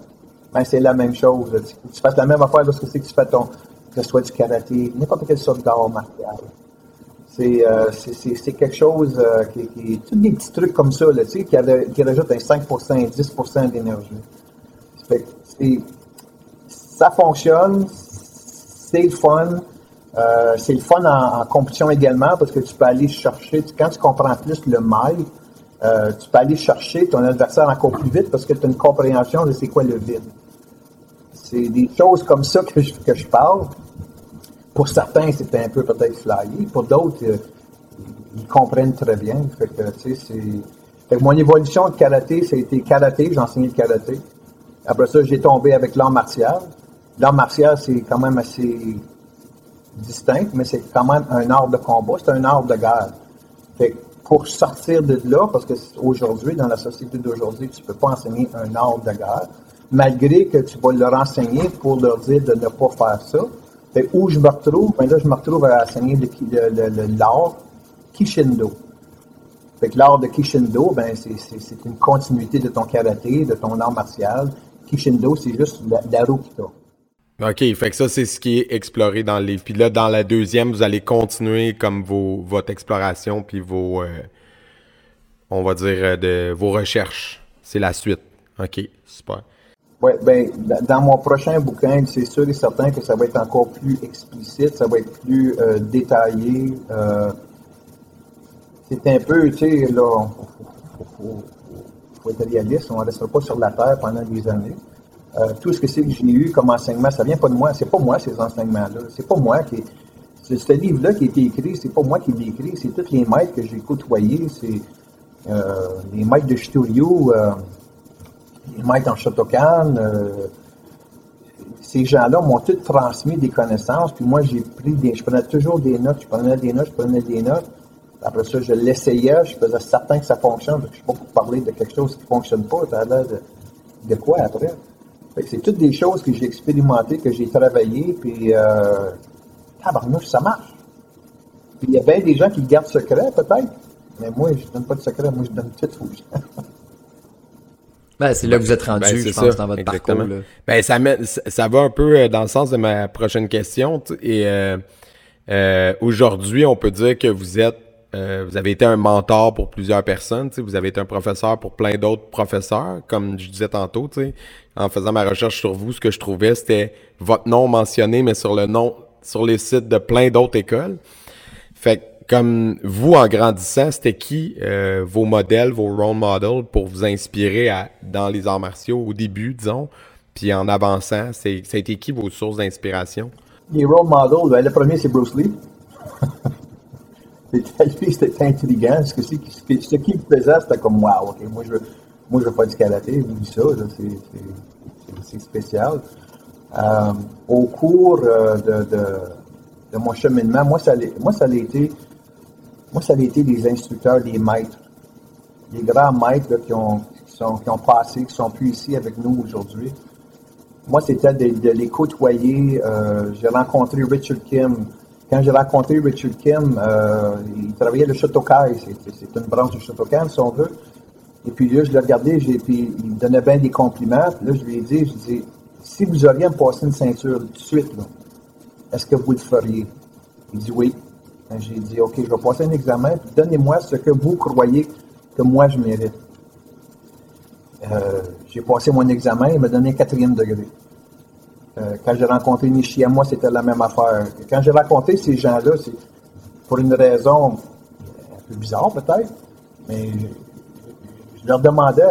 Ben, c'est la même chose. Tu, fais la même affaire lorsque c'est que tu fais ton, que ce soit du karaté, n'importe quelle sorte d'art martial. C'est, euh, quelque chose euh, qui, qui, tous des petits trucs comme ça, là, tu sais, qui, avait, qui rajoute un 5%, un 10% d'énergie. ça fonctionne, c'est le fun. Euh, c'est le fun en, compétition également parce que tu peux aller chercher, quand tu comprends plus le mail, tu peux aller chercher ton adversaire encore plus vite parce que tu as une compréhension de c'est quoi le vide. C'est des choses comme ça que que je parle. Pour certains, c'est un peu peut-être flyé. Pour d'autres, euh, ils comprennent très bien. Fait que, mon évolution de karaté, ça a été karaté, j'ai enseigné le karaté. Après ça, j'ai tombé avec l'art martial. L'art martial, c'est quand même assez distinct, mais c'est quand même un art de combat, c'est un art de guerre. Fait pour sortir de là, parce qu'aujourd'hui, dans la société d'aujourd'hui, tu ne peux pas enseigner un art de guerre, malgré que tu vas leur enseigner pour leur dire de ne pas faire ça. Fait où je me retrouve, ben là, je me retrouve à enseigner l'art Kishindo. Fait que l'art de Kishindo, ben, c'est une continuité de ton karaté, de ton art martial. Kishindo, c'est juste la, la roue qui OK, fait que ça, c'est ce qui est exploré dans le livre. Puis là, dans la deuxième, vous allez continuer comme vos, votre exploration, puis vos, euh, on va dire, euh, de vos recherches. C'est la suite. OK, super. Oui, ben, dans mon prochain bouquin, c'est sûr et certain que ça va être encore plus explicite, ça va être plus euh, détaillé. c'est un peu, tu sais, là, il faut, faut, être réaliste, on ne restera pas sur la Terre pendant des années. Euh, tout ce que c'est que j'ai eu comme enseignement, ça vient pas de moi. C'est pas moi, ces enseignements-là. C'est pas moi qui. C'est ce livre-là qui a été écrit, c'est pas moi qui l'ai écrit, c'est tous les maîtres que j'ai côtoyés, c'est euh, les maîtres de Shitoryu, euh, les maîtres en Shotokan. ces gens-là m'ont tous transmis des connaissances, puis moi j'ai pris des. Je prenais toujours des notes, je prenais des notes, je prenais des notes. Après ça, je l'essayais, je faisais certain que ça fonctionne. Je ne sais pas pour parler de quelque chose qui ne fonctionne pas, as l'air de, de quoi après? c'est toutes des choses que j'ai expérimentées, que j'ai travaillées, puis euh, tabarnouche, ça marche. Puis il y a bien des gens qui gardent secret, peut-être, mais moi, je ne donne pas de secret, moi, je donne tout aux gens. <laughs> Ben, c'est là que vous êtes rendu, ben, je pense, dans votre parcours. Ben, ça, ça, va un peu euh, dans le sens de ma prochaine question. Et euh, euh, aujourd'hui, on peut dire que vous êtes euh, vous avez été un mentor pour plusieurs personnes, vous avez été un professeur pour plein d'autres professeurs, comme je disais tantôt, en faisant ma recherche sur vous, ce que je trouvais, c'était votre nom mentionné, mais sur le nom, sur les sites de plein d'autres écoles. Fait comme vous, en grandissant, c'était qui euh, vos modèles, vos role models pour vous inspirer dans les arts martiaux au début, disons, puis en avançant, c'est, ça a été qui vos sources d'inspiration? Les role models, ben, le premier, c'est Bruce Lee. <laughs> c'était intelligent. Ce, que, ce, ce faisait, c'était comme, wow, OK, moi, je veux, moi, je veux pas du karaté, oublie ça, c'est spécial. Euh, au cours euh, de, de, de, mon cheminement, moi, ça, moi, ça a été, moi, ça a été des instructeurs, des maîtres, des grands maîtres qui, ont, qui, sont, qui ont passé, qui sont plus ici avec nous aujourd'hui. Moi, c'était de, les côtoyer. Euh, J'ai rencontré Richard Kim, quand j'ai rencontré Richard Kim, euh, il travaillait le Shotokai, c'est une branche du Shotokan, si on veut. Et puis là, je l'ai regardé, puis il me donnait bien des compliments. là, je lui ai dit, je dis, si vous auriez à me passer une ceinture tout de suite, est-ce que vous le feriez? Il dit oui. J'ai dit, OK, je vais passer un examen, puis donnez-moi ce que vous croyez que moi je mérite. Euh, j'ai passé mon examen, il m'a donné un quatrième degré. Euh, quand j'ai rencontré Nishiyama, c'était la même affaire. Quand j'ai rencontré ces gens-là, c'est pour une raison un peu bizarre peut-être, mais je, leur demandais,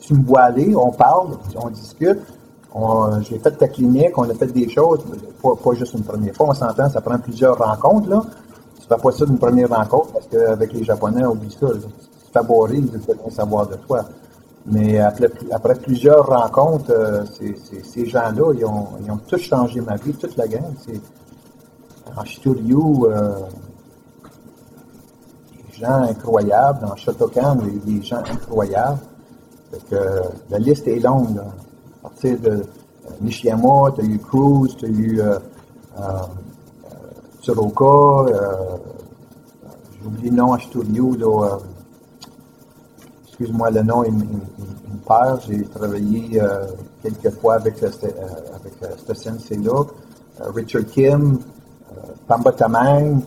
tu me vois aller, on parle, on discute, j'ai fait ta clinique, on a fait des choses, pas, juste une première fois, on s'entend, ça prend plusieurs rencontres, là. Tu fais pas ça d'une première rencontre, parce qu'avec les Japonais, on oublie ça, tu favoris, ils veulent savoir de toi. Mais après, plusieurs rencontres, euh, ces gens-là, ils ont, ils ont tous changé ma vie, toute la gang. En Shitoryu, euh, des gens incroyables. En Shotokan, des gens incroyables. que, la liste est longue. Là. Partir de euh, Nishiyama, tu as eu Cruz, tu as eu euh, euh, Tsuroka, j'ai oublié le nom excuse-moi le nom, il, me perd. J'ai travaillé quelques fois avec, avec euh, ce sensei-là. Richard Kim, Pamba Tamang,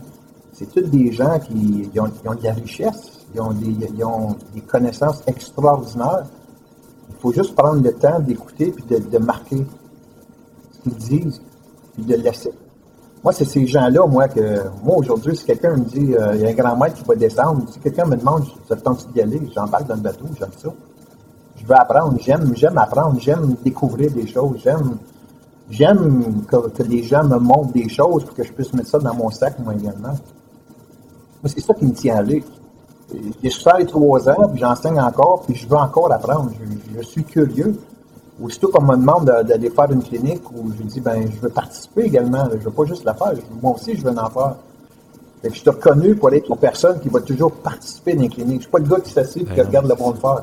c'est tous des gens qui ont, de la richesse, ils ont des connaissances extraordinaires. Il faut juste prendre le temps d'écouter puis de, marquer ce qu'ils disent, puis de laisser. Moi, c'est ces gens-là, moi, que moi, aujourd'hui, si quelqu'un me dit, euh, il y a un grand maître qui va descendre, si quelqu'un me demande, ça te tente d'y aller, j'embarque dans le bateau, j'aime ça. Je veux apprendre, j'aime, j'aime apprendre, j'aime découvrir des choses, j'aime, j'aime que, que, les gens me montrent des choses pour que je puisse mettre ça dans mon sac, moi également. Moi, c'est ça qui me tient à lui. J'ai 63 ans, puis j'enseigne encore, puis je veux encore apprendre. je suis curieux aussitôt qu'on me demande d'aller faire une clinique où je dis, ben, je veux participer également, je veux pas juste la faire, moi aussi, je veux en faire. Fait que je suis reconnu pour être la personne qui va toujours participer dans les cliniques. Je suis pas le gars qui s'assied et qui regarde le bon de faire.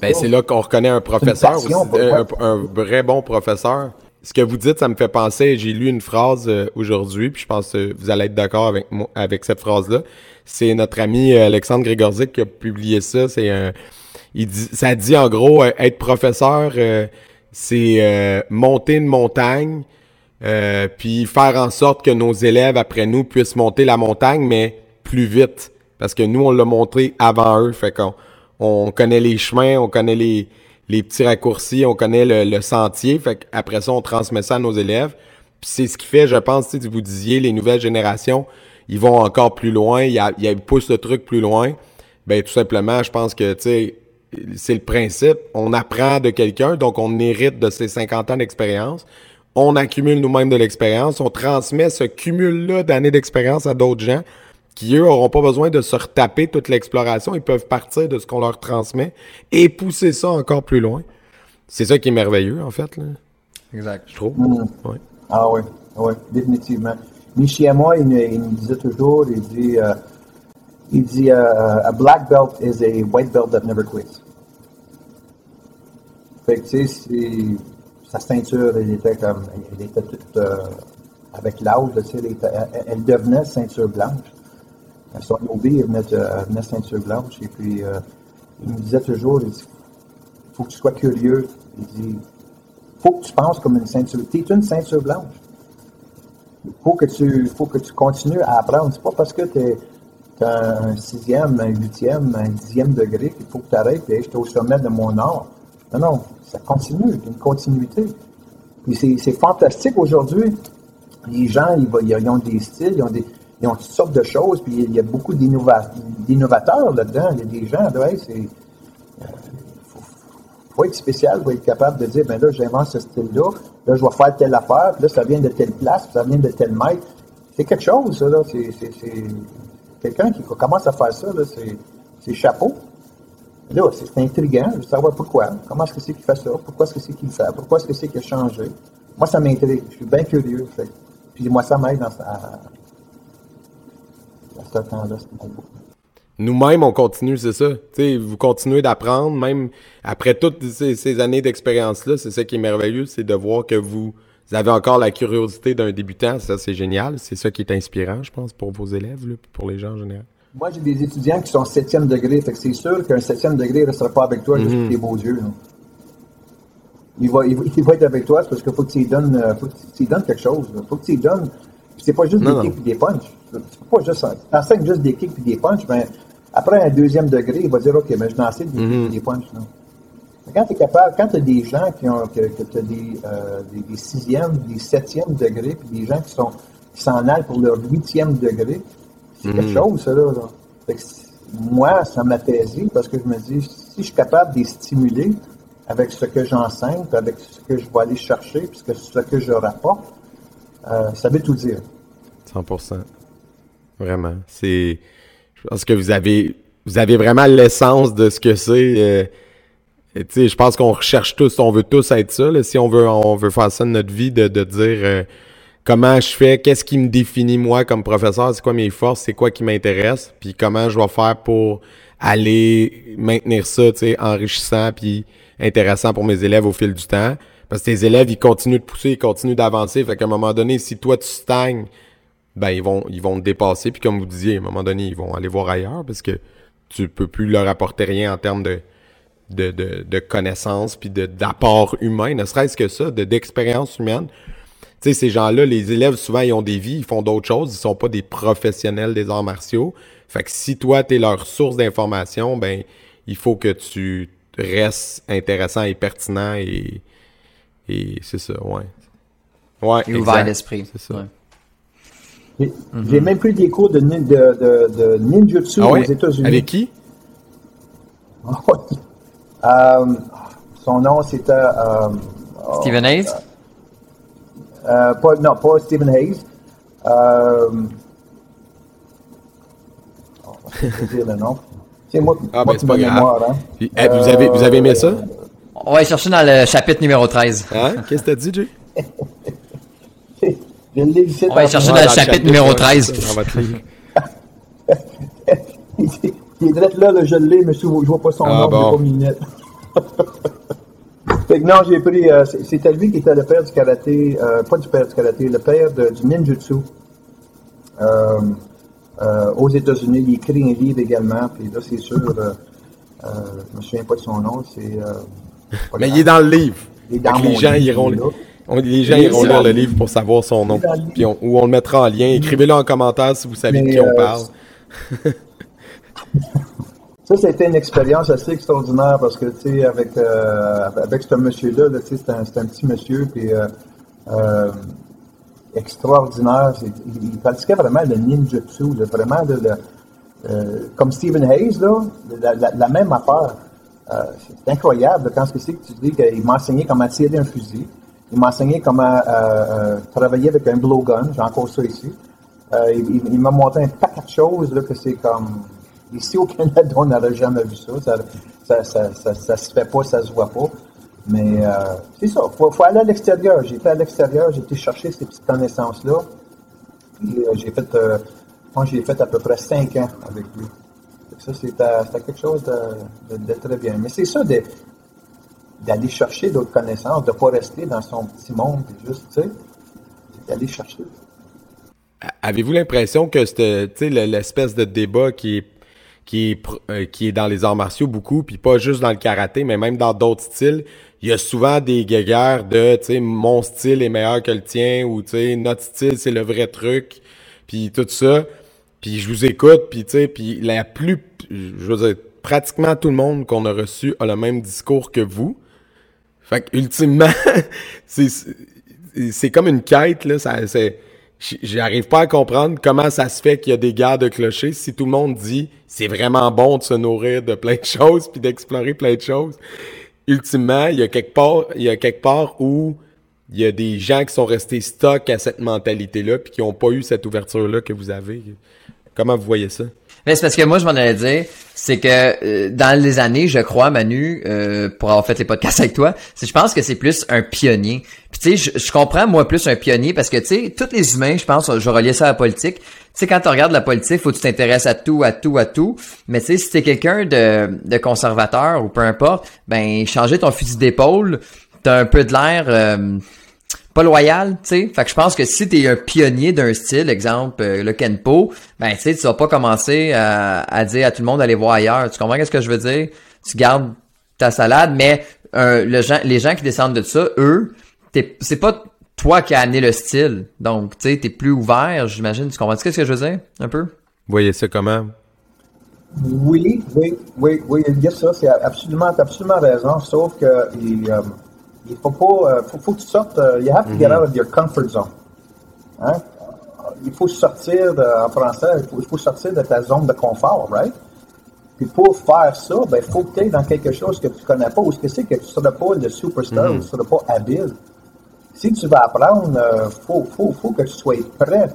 Ben, c'est là qu'on reconnaît un professeur, passion aussi, un, moi. un vrai bon professeur. Ce que vous dites, ça me fait penser, j'ai lu une phrase euh, aujourd'hui, puis je pense que vous allez être d'accord avec moi, avec cette phrase-là. C'est notre ami euh, Alexandre Grégorzik qui a publié ça. C'est un, il dit, ça dit en gros, euh, être professeur, euh, c'est euh, monter une montagne, puis faire en sorte que nos élèves après nous puissent monter la montagne, mais plus vite. Parce que nous, on l'a monté avant eux. Fait qu'on on connaît les chemins, on connaît les, les petits raccourcis, on connaît le, sentier. Fait qu'après ça, on transmet ça à nos élèves. C'est ce qui fait, je pense, sais, vous disiez, les nouvelles générations, ils vont encore plus loin, ils, poussent le truc plus loin. Ben tout simplement, je pense que, c'est le principe. On apprend de quelqu'un, donc on hérite de ses 50 ans d'expérience. On accumule nous-mêmes de l'expérience. On transmet ce cumul-là d'années d'expérience à d'autres gens qui, eux, auront pas besoin de se retaper toute l'exploration. Ils peuvent partir de ce qu'on leur transmet et pousser ça encore plus loin. C'est ça qui est merveilleux, en fait, là, Exact. je trouve. Ouais. Ah oui, oui, définitivement. Michi à moi, il, me- il me disait toujours, il dit, euh, il dit, euh, a black belt is a white belt that never quits. Fait que, tu sais, c'est- sa ceinture, elle était comme, elle était toute, euh, avec l'âge, tu sais, elle, était- elle- elle devenait ceinture blanche. Son OB, elle venait, de- elle venait ceinture blanche. Et puis, euh, il me disait toujours, il dit, faut que tu sois curieux. Il dit, faut que tu penses comme une ceinture. Tu es une ceinture blanche. Faut que tu, faut que tu continues à apprendre. C'est pas parce que tu es un sixième, un huitième, un dixième degré qu'il faut que tu arrêtes et je suis au sommet de mon art. Non, non, ça continue, il y a une continuité. Puis c'est, fantastique aujourd'hui. Les gens, ils ont des styles, ils ont, des, ils ont toutes sortes de choses, puis il y a beaucoup d'innova- d'innovateurs là-dedans. Il y a des gens, hey, c'est, faut être spécial pour être capable de dire, ben là, j'invente ce style-là, là, je vais faire telle affaire, puis là, ça vient de telle place, puis ça vient de tel maître. C'est quelque chose, ça, là. C'est, quelqu'un qui commence à faire ça, là, c'est, chapeau. Là, c'est, intriguant, je veux savoir pourquoi. Comment est-ce que c'est qu'il fait ça? Pourquoi est-ce que c'est qu'il le fait? Pourquoi est-ce que c'est qu'il a changé? Moi, ça m'intrigue. Je suis bien curieux. Fait. Puis moi, ça m'aide dans, à ce temps-là. Nous-mêmes, on continue, c'est ça. Vous continuez d'apprendre, même après toutes ces, ces années d'expérience-là, c'est ça qui est merveilleux, c'est de voir que vous avez encore la curiosité d'un débutant. Ça, c'est génial. C'est ça qui est inspirant, je pense, pour vos élèves, là, pour les gens en général. Moi, j'ai des étudiants qui sont septième degré, fait que c'est sûr qu'un septième degré ne restera pas avec toi juste pour tes beaux yeux. là. Il va, il, va, il va être avec toi parce qu'il faut que tu lui donnes, faut que tu lui donnes quelque chose. Il faut que tu lui donnes. C'est pas juste Non, des non. kicks et des punches. Tu peux pas juste t'enseignes juste des kicks et des punches, ben, après un deuxième degré, il va dire OK, mais je n'enseigne des kicks et des punches. Mais Quand tu es capable, quand tu as des gens qui ont que, que tu as des, euh, des, des sixièmes, des septièmes degrés, puis des gens qui sont qui s'en allent pour leur huitième degré, c'est quelque chose, ça, là. là. Fait que c- moi, ça m'apaisait parce que je me dis, si je suis capable de les stimuler avec ce que j'enseigne, avec ce que je vais aller chercher, puis ce que, je rapporte, ça veut tout dire. 100%. Vraiment. C'est, je pense que vous avez, vous avez vraiment l'essence de ce que c'est. euh, je pense qu'on recherche tous, on veut tous être ça. si on veut, on veut faire ça de notre vie, de, de dire euh, comment je fais, qu'est-ce qui me définit moi comme professeur, c'est quoi mes forces, c'est quoi qui m'intéresse, puis comment je vais faire pour aller maintenir ça, enrichissant puis intéressant pour mes élèves au fil du temps. Parce que tes élèves, ils continuent de pousser, ils continuent d'avancer. Fait qu'à un moment donné, si toi tu stagnes, ben ils vont ils vont te dépasser. Puis comme vous disiez à un moment donné ils vont aller voir ailleurs parce que tu peux plus leur apporter rien en termes de de, de, connaissances puis d'apport humain ne serait-ce que ça de d'expérience humaine. Tu sais ces gens-là les élèves souvent ils ont des vies ils font d'autres choses. Ils sont pas des professionnels des arts martiaux. Fait que si toi t'es leur source d'information ben il faut que tu restes intéressant et pertinent et et c'est ça ouais ouais Et ouvert d'esprit. c'est ça Ouais. J'ai même pris des cours de, nin- de, de, de ninjutsu ah aux ouais États-Unis. avec qui? <laughs> Euh, son nom, c'était... Euh, oh, Stephen Hayes? euh, pas, non, pas Stephen Hayes. Euh, oh, je vais dire le nom. C'est moi, Ah, ben, c'est qui pas grave. mémoire, hein. Puis, vous avez vous avez aimé ça? On va aller chercher dans le chapitre numéro 13. Hein? Qu'est-ce que t'as dit, Jay? <laughs> Je l'ai ici. On va aller chercher dans le chapitre numéro 13. Dans votre livre. il est- il est direct là, là, je l'ai, mais je vois pas son Ah, nom, bon. pas mis net. <laughs> fait que non, j'ai pris. euh, c'est- C'était lui qui était le père du karaté, euh, pas du père du karaté, le père de- du ninjutsu. Euh, euh, aux États-Unis, il écrit un livre également, puis là, c'est sûr, euh, euh, je me souviens pas de son nom, c'est. Mais il est dans le livre. Il est dans Fait que les gens livre, iront, là. on- les gens iront lire le livre. pour savoir son nom. Puis on, ou on le mettra en lien. Écrivez-le en commentaire si vous savez de qui on euh, parle. Ça, c'était une expérience assez extraordinaire parce que, tu sais, avec, euh, avec ce monsieur-là, là, tu sais, c'est un, un petit monsieur, puis euh, extraordinaire. Il, il pratiquait vraiment le ninjutsu, là, vraiment, là, le- comme Stephen Hayes, là, la, la- la même affaire. Euh, c'est incroyable quand c'est que tu dis qu'il m'a enseigné comment tirer un fusil. Il m'a enseigné comment euh, euh, travailler avec un blowgun. J'ai encore ça ici. Il il- il m'a montré un paquet de choses que c'est comme. Ici <laughs> au Canada, on n'aurait jamais vu ça. Ça, ça, ça, ça, se fait pas, ça se voit pas. Mais c'est ça. Faut, faut aller à l'extérieur. J'ai été à l'extérieur, j'ai été chercher ces petites connaissances-là. J'ai fait, j'ai fait à peu près cinq ans avec lui. Ça, c'était quelque chose de, très bien. Mais c'est ça, d'aller chercher d'autres connaissances, de ne pas rester dans son petit monde, juste, tu sais, c'est d'aller chercher. Avez-vous l'impression que l'espèce de débat qui est, qui est, euh, qui est dans les arts martiaux beaucoup, puis pas juste dans le karaté, mais même dans d'autres styles, il y a souvent des guéguerres de, tu sais, mon style est meilleur que le tien, ou tu sais, notre style c'est le vrai truc, puis tout ça. Puis je vous écoute, puis tu sais, puis la plus, je veux dire, pratiquement tout le monde qu'on a reçu a le même discours que vous. Fait que ultimement, <laughs> c'est comme une quête là, j'arrive pas à comprendre comment ça se fait qu'il y a des guerres de clochers si tout le monde dit c'est vraiment bon de se nourrir de plein de choses puis d'explorer plein de choses. Ultimement, il y a quelque part, il y a quelque part où il y a des gens qui sont restés stock à cette mentalité-là puis qui ont pas eu cette ouverture-là que vous avez. Comment vous voyez ça? Mais c'est parce que moi, je m'en allais dire, c'est que euh, dans les années, je crois, Manu, euh, pour avoir fait les podcasts <laughs> avec toi, c'est je pense que c'est plus un pionnier. Puis tu sais, je, je comprends moi plus un pionnier parce que tu sais, tous les humains, je pense, je reliais ça à la politique. Tu sais, quand tu regardes la politique, faut que tu t'intéresses à tout, à tout, à tout. Mais tu sais, si t'es quelqu'un de, de conservateur ou peu importe, ben changer ton fusil d'épaule, t'as un peu de l'air. euh, pas loyal, tu sais. Fait que je pense que si t'es un pionnier d'un style, exemple euh, le Kenpo, ben tu sais, tu vas pas commencer à, à dire à tout le monde d'aller voir ailleurs. Tu comprends qu'est-ce que je veux dire? Tu gardes ta salade, mais euh, le gens, les gens qui descendent de ça, eux, t'es- c'est pas toi qui as amené le style. Donc, tu sais, t'es plus ouvert, j'imagine. Tu comprends ce que je veux dire? Un peu? Vous voyez ça comment? Oui, oui, oui, oui, il y a ça, c'est absolument, t'as absolument raison, sauf que euh, il faut pas, euh, faut, faut que tu sortes, euh, you have to get out of your comfort zone. Hein? Il faut sortir, de- en français, il faut, il faut sortir de ta zone de confort, right? Puis pour faire ça, ben, il faut que tu ailles dans quelque chose que tu connais pas, ou ce que c'est que tu ne seras pas le superstar, ou tu ne seras pas habile. Si tu vas apprendre, il faut, faut, faut que tu sois prêt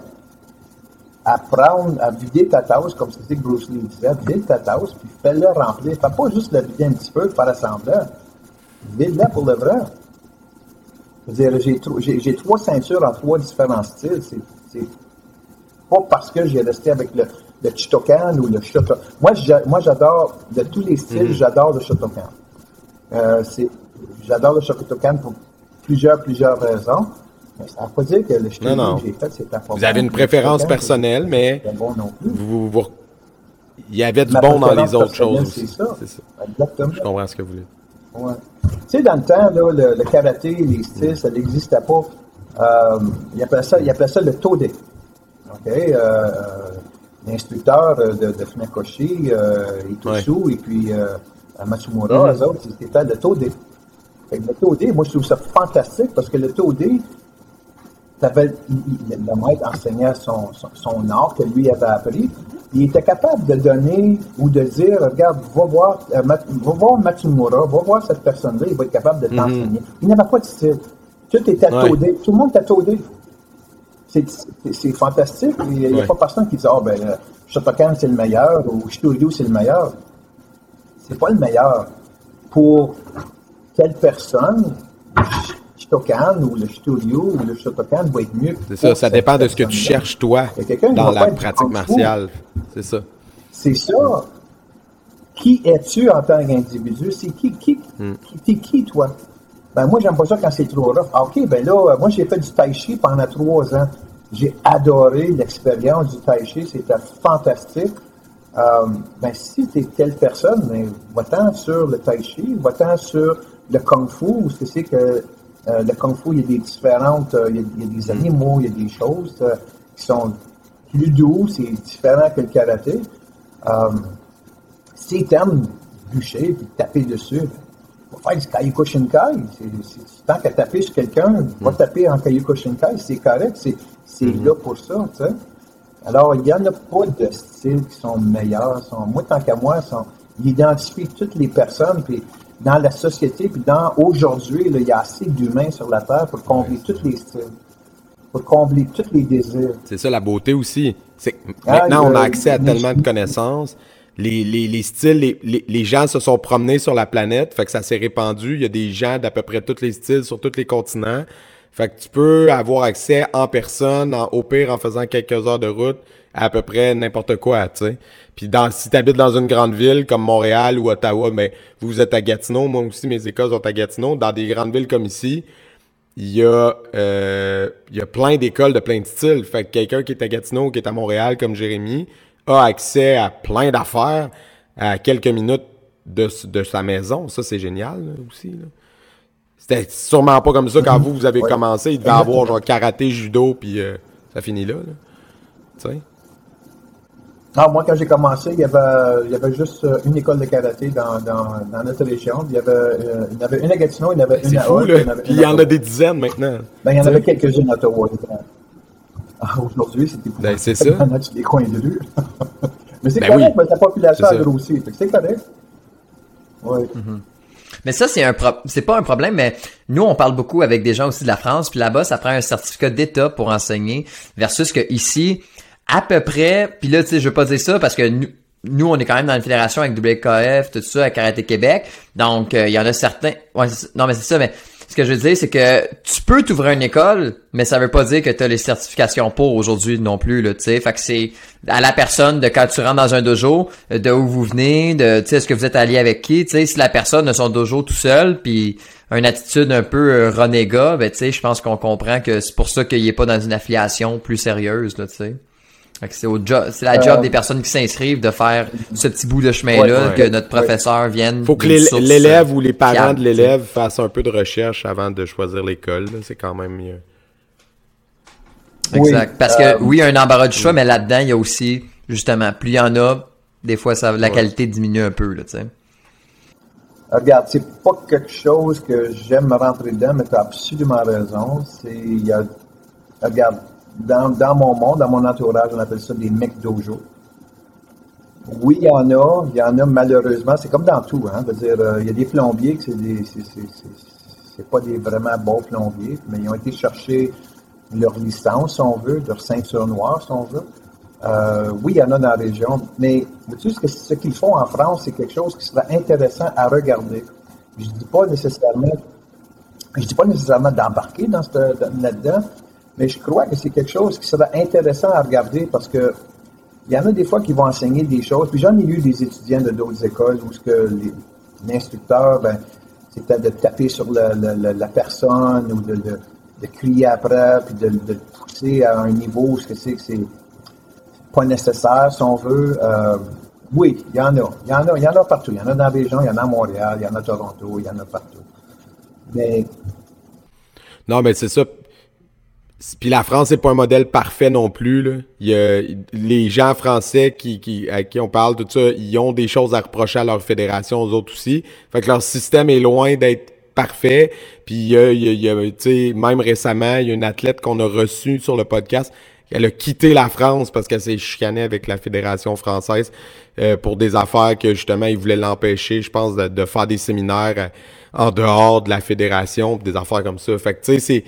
apprendre à vider ta tasse, comme c'était que Bruce Lee disait, vide ta tasse, puis fais-le remplir. Fais pas juste le vider un petit peu, faire assembler. Vide-la pour le vrai. J'ai, tro- j'ai, j'ai trois ceintures en trois différents styles. C'est, c'est pas parce que j'ai resté avec le, le Chitokan ou le Shotokan. Moi, j'a- moi, j'adore, de tous les styles, j'adore le Shotokan. Euh, c'est, j'adore le Shotokan pour plusieurs, plusieurs raisons. Mais ça ne veut pas dire que le Shotokan que j'ai fait, c'était pas Vous avez une préférence personnelle, mais c'est pas bon non plus. vous, vous- il y avait du Ma bon dans les autres choses. C'est ça. C'est ça. Exactement. Je comprends ce que vous voulez. Ouais. Tu sais, dans le temps, là, le, le karaté, les styles, ça n'existait pas. Euh, ils, appelaient ça, ils appelaient ça le tode. OK? Euh, L'instructeur de, de Funakoshi, euh, Itosu et puis euh, Matsumura, eux autres, c'était le que le tode, moi, je trouve ça fantastique parce que le tode, t'avais- il- il- le maître enseignait son, son, son art que lui avait appris. Il était capable de donner ou de dire, regarde, va voir, euh, Mat- va voir Matsumura, va voir cette personne-là, il va être capable de t'enseigner. Il n'avait pas de style. Tout était Ouais. todé. Tout le monde todé. C'est- fantastique. Il n'y a Ouais. pas personne qui dit, ah ben, euh, Shotokan c'est le meilleur ou Shitoryu c'est le meilleur. C'est pas le meilleur. Pour quelle personne, Shotokan ou le studio ou le Shotokan va être mieux. C'est ça, ça dépend de ce que tu cherches, toi, dans la pratique martiale. C'est ça. C'est ça. Qui es-tu en tant qu'individu? C'est qui, qui, hmm. qui, t'es qui, toi? Ben, moi, j'aime pas ça quand c'est trop rough. Ah, OK, ben là, moi, j'ai fait du tai chi pendant trois ans. J'ai adoré l'expérience du tai chi. C'était fantastique. Euh, ben, si tu es telle personne, ben, va-t'en sur le tai chi, va-t'en sur le kung fu, où c'est que euh, le kung fu, il y a des différentes, euh, il, y a, des mm. animaux, il y a des choses qui sont plus doux, c'est différent que le karaté. si tu aimes bûcher et taper dessus, va faire du Kayuko Shinkai. tant qu'à taper sur quelqu'un, va mm. taper en Kayuko Shinkai, c'est correct, c'est mm-hmm. là pour ça. Alors, il n'y en a pas de styles qui sont meilleurs. Sont, moi, tant qu'à moi, sont, ils identifient toutes les personnes, puis dans la société, puis dans aujourd'hui, il y a assez d'humains sur la Terre pour combler tous les styles, pour combler tous les désirs. C'est ça la beauté aussi. C'est ah, maintenant, on a accès à tellement de connaissances. Les, les, les styles, les, les, gens se sont promenés sur la planète, fait que ça s'est répandu. Il y a des gens d'à peu près tous les styles sur tous les continents. Fait que tu peux avoir accès en personne, en, au pire en faisant quelques heures de route, à, peu près n'importe quoi, tu sais. Puis dans, si tu habites dans une grande ville comme Montréal ou Ottawa, mais ben, vous êtes à Gatineau, moi aussi mes écoles sont à Gatineau, dans des grandes villes comme ici, il y a euh, il y a plein d'écoles de plein de styles. Fait que quelqu'un qui est à Gatineau ou qui est à Montréal comme Jérémy a accès à plein d'affaires à quelques minutes de, de sa maison. Ça, c'est génial aussi. Là. C'était sûrement pas comme ça quand vous, vous avez commencé. Il devait avoir genre karaté, judo, puis euh, ça finit là. Tu sais? Non, moi, quand j'ai commencé, il y, avait, il y avait juste euh, une école de karaté dans, dans, dans notre région. Il y, avait, euh, il y avait une à Gatineau, il y en avait une à fou, là. Puis il y en a des dizaines maintenant. Ben, il y en avait quelques-unes à Ottawa. Ah, aujourd'hui, c'était pour ben, c'est <laughs> ça. des coins de rue. <laughs> mais c'est ben correct, oui. mais la population a grossi. C'est correct. Oui. Mm-hmm. Mais ça, c'est un c'est pas un problème, mais nous, on parle beaucoup avec des gens aussi de la France, puis là-bas, ça prend un certificat d'État pour enseigner, versus que ici, à peu près, puis là, tu sais, je veux pas dire ça parce que nous, nous, on est quand même dans une fédération avec WKF, tout ça, à Karaté Québec. Donc, euh, il y en a certains. Ouais, non, mais c'est ça, mais ce que je veux dire, c'est que tu peux t'ouvrir une école, mais ça veut pas dire que tu as les certifications pour aujourd'hui non plus, tu sais. Fait que c'est à la personne de quand tu rentres dans un dojo, de où vous venez, de, tu sais, est-ce que vous êtes allié avec qui, tu sais. Si la personne a son dojo tout seul, puis une attitude un peu euh, renégat, ben, tu sais, je pense qu'on comprend que c'est pour ça qu'il est pas dans une affiliation plus sérieuse, là, tu sais. C'est au job, c'est la job euh, des personnes qui s'inscrivent de faire ce petit bout de chemin-là, que notre professeur vienne. Faut que l'élève ou les parents de l'élève fassent un peu de recherche avant de choisir l'école. C'est quand même mieux. Exact. Parce que euh, oui, il y a un embarras du choix, mais là-dedans, il y a aussi, justement, plus il y en a, des fois, ça, la qualité diminue un peu, là, tu sais. Regarde, c'est pas quelque chose que j'aime rentrer dedans, mais tu as absolument raison. C'est, il y a, regarde, dans, mon monde, dans mon entourage, on appelle ça des mecs dojo. Oui, il y en a, il y en a malheureusement, c'est comme dans tout, hein, dire, euh, il y a des plombiers que c'est des, pas des vraiment bons plombiers, mais ils ont été chercher leur licence, si on veut, leur ceinture noire, si on veut. Euh, oui, il y en a dans la région, mais tu sais, ce, ce qu'ils font en France, c'est quelque chose qui sera intéressant à regarder. Je dis pas nécessairement, je dis pas nécessairement d'embarquer dans là-dedans, mais je crois que c'est quelque chose qui sera intéressant à regarder parce que il y en a des fois qui vont enseigner des choses. Puis j'en ai eu des étudiants de d'autres écoles où ce que l'instructeur, ben, c'était de taper sur la personne ou de, crier après, puis de, de, pousser à un niveau où ce que c'est c'est pas nécessaire, si on veut. Euh, oui, il y en a. Il y en a, il y en a partout. Il y en a dans la région, il y en a à Montréal, il y en a à Toronto, il y en a partout. Mais. Non, mais c'est ça. Puis la France c'est pas un modèle parfait non plus. Là. Il y a, les gens français qui, qui, à qui on parle, tout ça, ils ont des choses à reprocher à leur fédération, aux autres aussi. Fait que leur système est loin d'être parfait. Puis il y a, il y a, même récemment, il y a une athlète qu'on a reçue sur le podcast. Elle a quitté la France parce qu'elle s'est chicanée avec la fédération française euh, pour des affaires que justement ils voulaient l'empêcher, je pense, de, de, faire des séminaires euh, en dehors de la fédération, des affaires comme ça. Fait que tu sais, c'est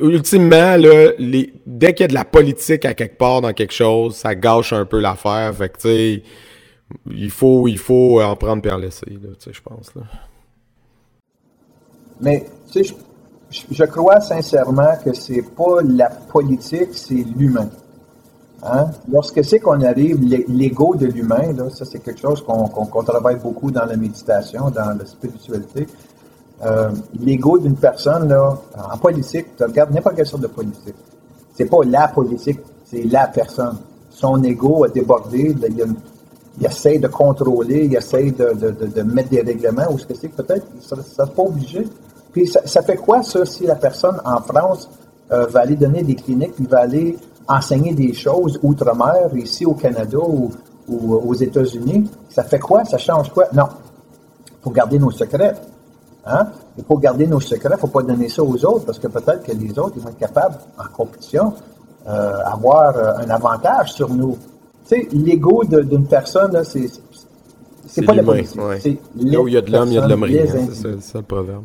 ultimement, dès qu'il y a de la politique à quelque part dans quelque chose, ça gâche un peu l'affaire. Fait que, tu sais, il faut, en prendre en laisser, je pense. Mais, tu sais, je crois sincèrement que c'est pas la politique, c'est l'humain. Hein? Lorsque c'est qu'on arrive, l'ego de l'humain, ça c'est quelque chose qu'on travaille beaucoup dans la méditation, dans la spiritualité. Euh, l'ego d'une personne, là, en politique, tu regardes n'importe quelle sorte de politique. C'est pas la politique, c'est la personne. Son ego a débordé, il, essaie de contrôler, il essaie de, mettre des règlements, ou ce que c'est peut-être, ça ne pas obligé. Puis ça, fait quoi, ça, si la personne en France euh, va aller donner des cliniques, puis va aller enseigner des choses outre-mer, ici au Canada ou, aux États-Unis? Ça fait quoi? Ça change quoi? Non. Il faut garder nos secrets. Hein? Il faut garder nos secrets, il ne faut pas donner ça aux autres, parce que peut-être que les autres ils vont être capables, en compétition, euh, avoir euh, un avantage sur nous. Tu sais, l'ego d'une personne, c'est c'est pas la politique. C'est Là où il y a de l'homme, il y a de l'homme rien. C'est ça le proverbe.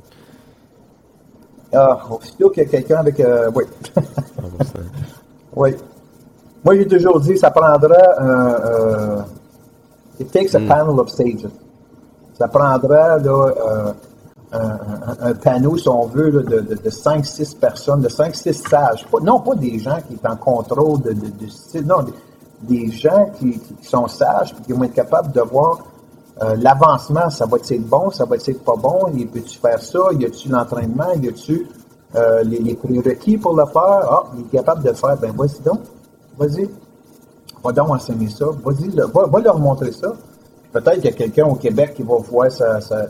Ah, aussitôt qu'il y a quelqu'un avec... Euh, oui. Ah, <laughs> oui. Moi, j'ai toujours dit, ça prendra un... Euh, it takes a hmm. panel of sages. Ça prendra là, euh, un, panneau, si on veut, de, de, de 5-6 personnes, de 5-6 sages. non pas des gens qui sont en contrôle de, style, non, des, gens qui, sont sages et qui vont être capables de voir euh, l'avancement, ça va être bon, ça va être pas bon, il peut-tu faire ça, y a-tu l'entraînement, y a-tu euh, les, prérequis pour le faire, ah, il est capable de le faire, ben vas-y donc, vas-y, va donc enseigner ça, vas-y, va, va, leur montrer ça. Peut-être qu'il y a quelqu'un au Québec qui va voir ça, ça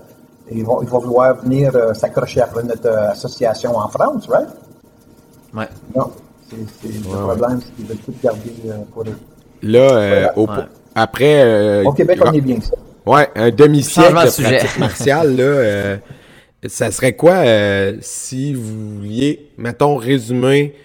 il, va, il va vouloir venir euh, s'accrocher après notre association en France, right? Ouais. Non, c'est le problème, c'est qu'ils veulent tout garder pour eux. Là, au, après... au Québec, on est bien ça. Ouais, un demi-siècle de, pratique <laughs> martiale, là, euh, ça serait quoi euh, si vous vouliez, mettons, résumer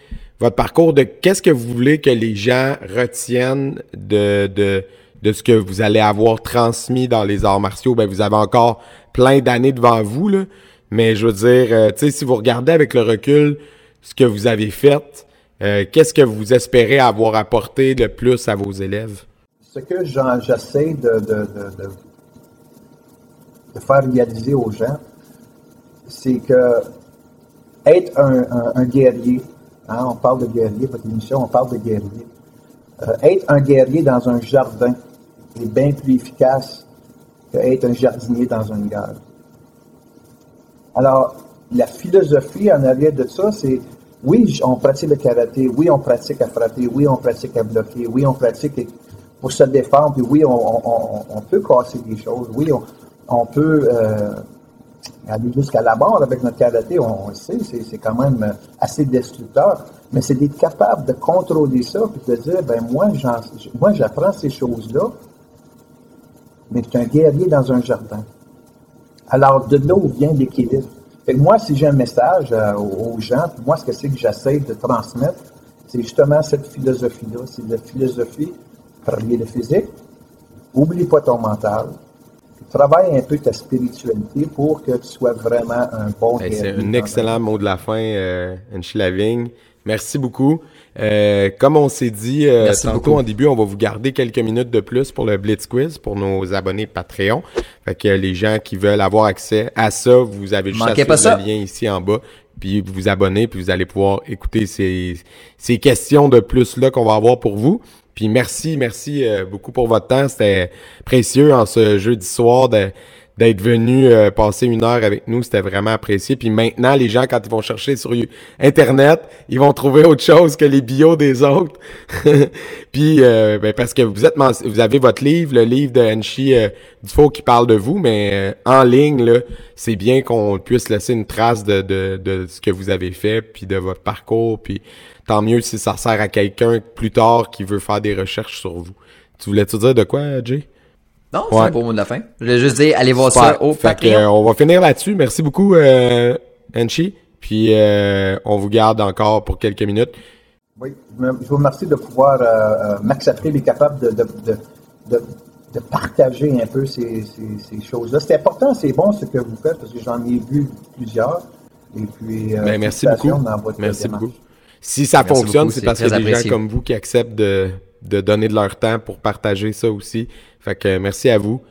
votre parcours de qu'est-ce que vous voulez que les gens retiennent de, de, de ce que vous allez avoir transmis dans les arts martiaux? Ben, vous avez encore plein d'années devant vous, là. Mais je veux dire, euh, tu sais, si vous regardez avec le recul ce que vous avez fait, qu'est-ce que vous espérez avoir apporté de plus à vos élèves? Ce que j'essaie de de faire réaliser aux gens, c'est que être un, guerrier, hein, on parle de guerrier, votre émission, on parle de guerrier. Euh, être un guerrier dans un jardin est bien plus efficace être un jardinier dans une gare. Alors, la philosophie en arrière de ça, c'est oui, on pratique le karaté, oui, on pratique à frapper, oui, on pratique à bloquer, oui, on pratique pour se défendre, puis oui, on, peut casser des choses, oui, on, peut euh, aller jusqu'à la mort avec notre karaté, on, le sait, c'est quand même assez destructeur, mais c'est d'être capable de contrôler ça et de dire, ben moi j'apprends ces choses-là, mais je suis un guerrier dans un jardin. Alors, de là où vient l'équilibre. moi, si j'ai un message euh, aux gens, moi, ce que c'est que j'essaie de transmettre, c'est justement cette philosophie-là. C'est la philosophie, travailler le physique, oublie pas ton mental, travaille un peu ta spiritualité pour que tu sois vraiment un bon C'est un excellent mot de la fin, euh. Merci beaucoup. Euh, comme on s'est dit euh, tantôt en début, on va vous garder quelques minutes de plus pour le Blitz Quiz pour nos abonnés Patreon. Fait que les gens qui veulent avoir accès à ça, vous avez juste à le lien ici en bas, puis vous vous abonnez, puis vous allez pouvoir écouter ces, ces questions de plus là qu'on va avoir pour vous. Puis merci, merci euh, beaucoup pour votre temps. C'était précieux en ce jeudi soir d'être venu euh, passer une heure avec nous. C'était vraiment apprécié. Puis maintenant, les gens, quand ils vont chercher sur Internet, ils vont trouver autre chose que les bios des autres. <laughs> Puis euh, ben, parce que vous êtes vous avez votre livre, le livre de Henshi Dufault qui parle de vous, mais en ligne, c'est bien qu'on puisse laisser une trace de, de, de ce que vous avez fait, puis de votre parcours, puis tant mieux si ça sert à quelqu'un plus tard qui veut faire des recherches sur vous. Tu voulais te dire de quoi, Jay? Non, c'est un beau mot de la fin. Je voulais juste dire, allez voir ça au Patreon. Euh, on va finir là-dessus. Merci beaucoup, euh, Enchi. Puis euh, on vous garde encore pour quelques minutes. Oui, je vous remercie de pouvoir euh, m'accepter, mais capable de, de, de, de, partager un peu ces, ces, choses-là. C'est important, c'est bon ce que vous faites, parce que j'en ai vu plusieurs. Et puis, ben, merci beaucoup. merci beaucoup. Si ça fonctionne, c'est parce qu'il y a des gens comme vous qui acceptent de, de donner de leur temps pour partager ça aussi. Fait que merci à vous.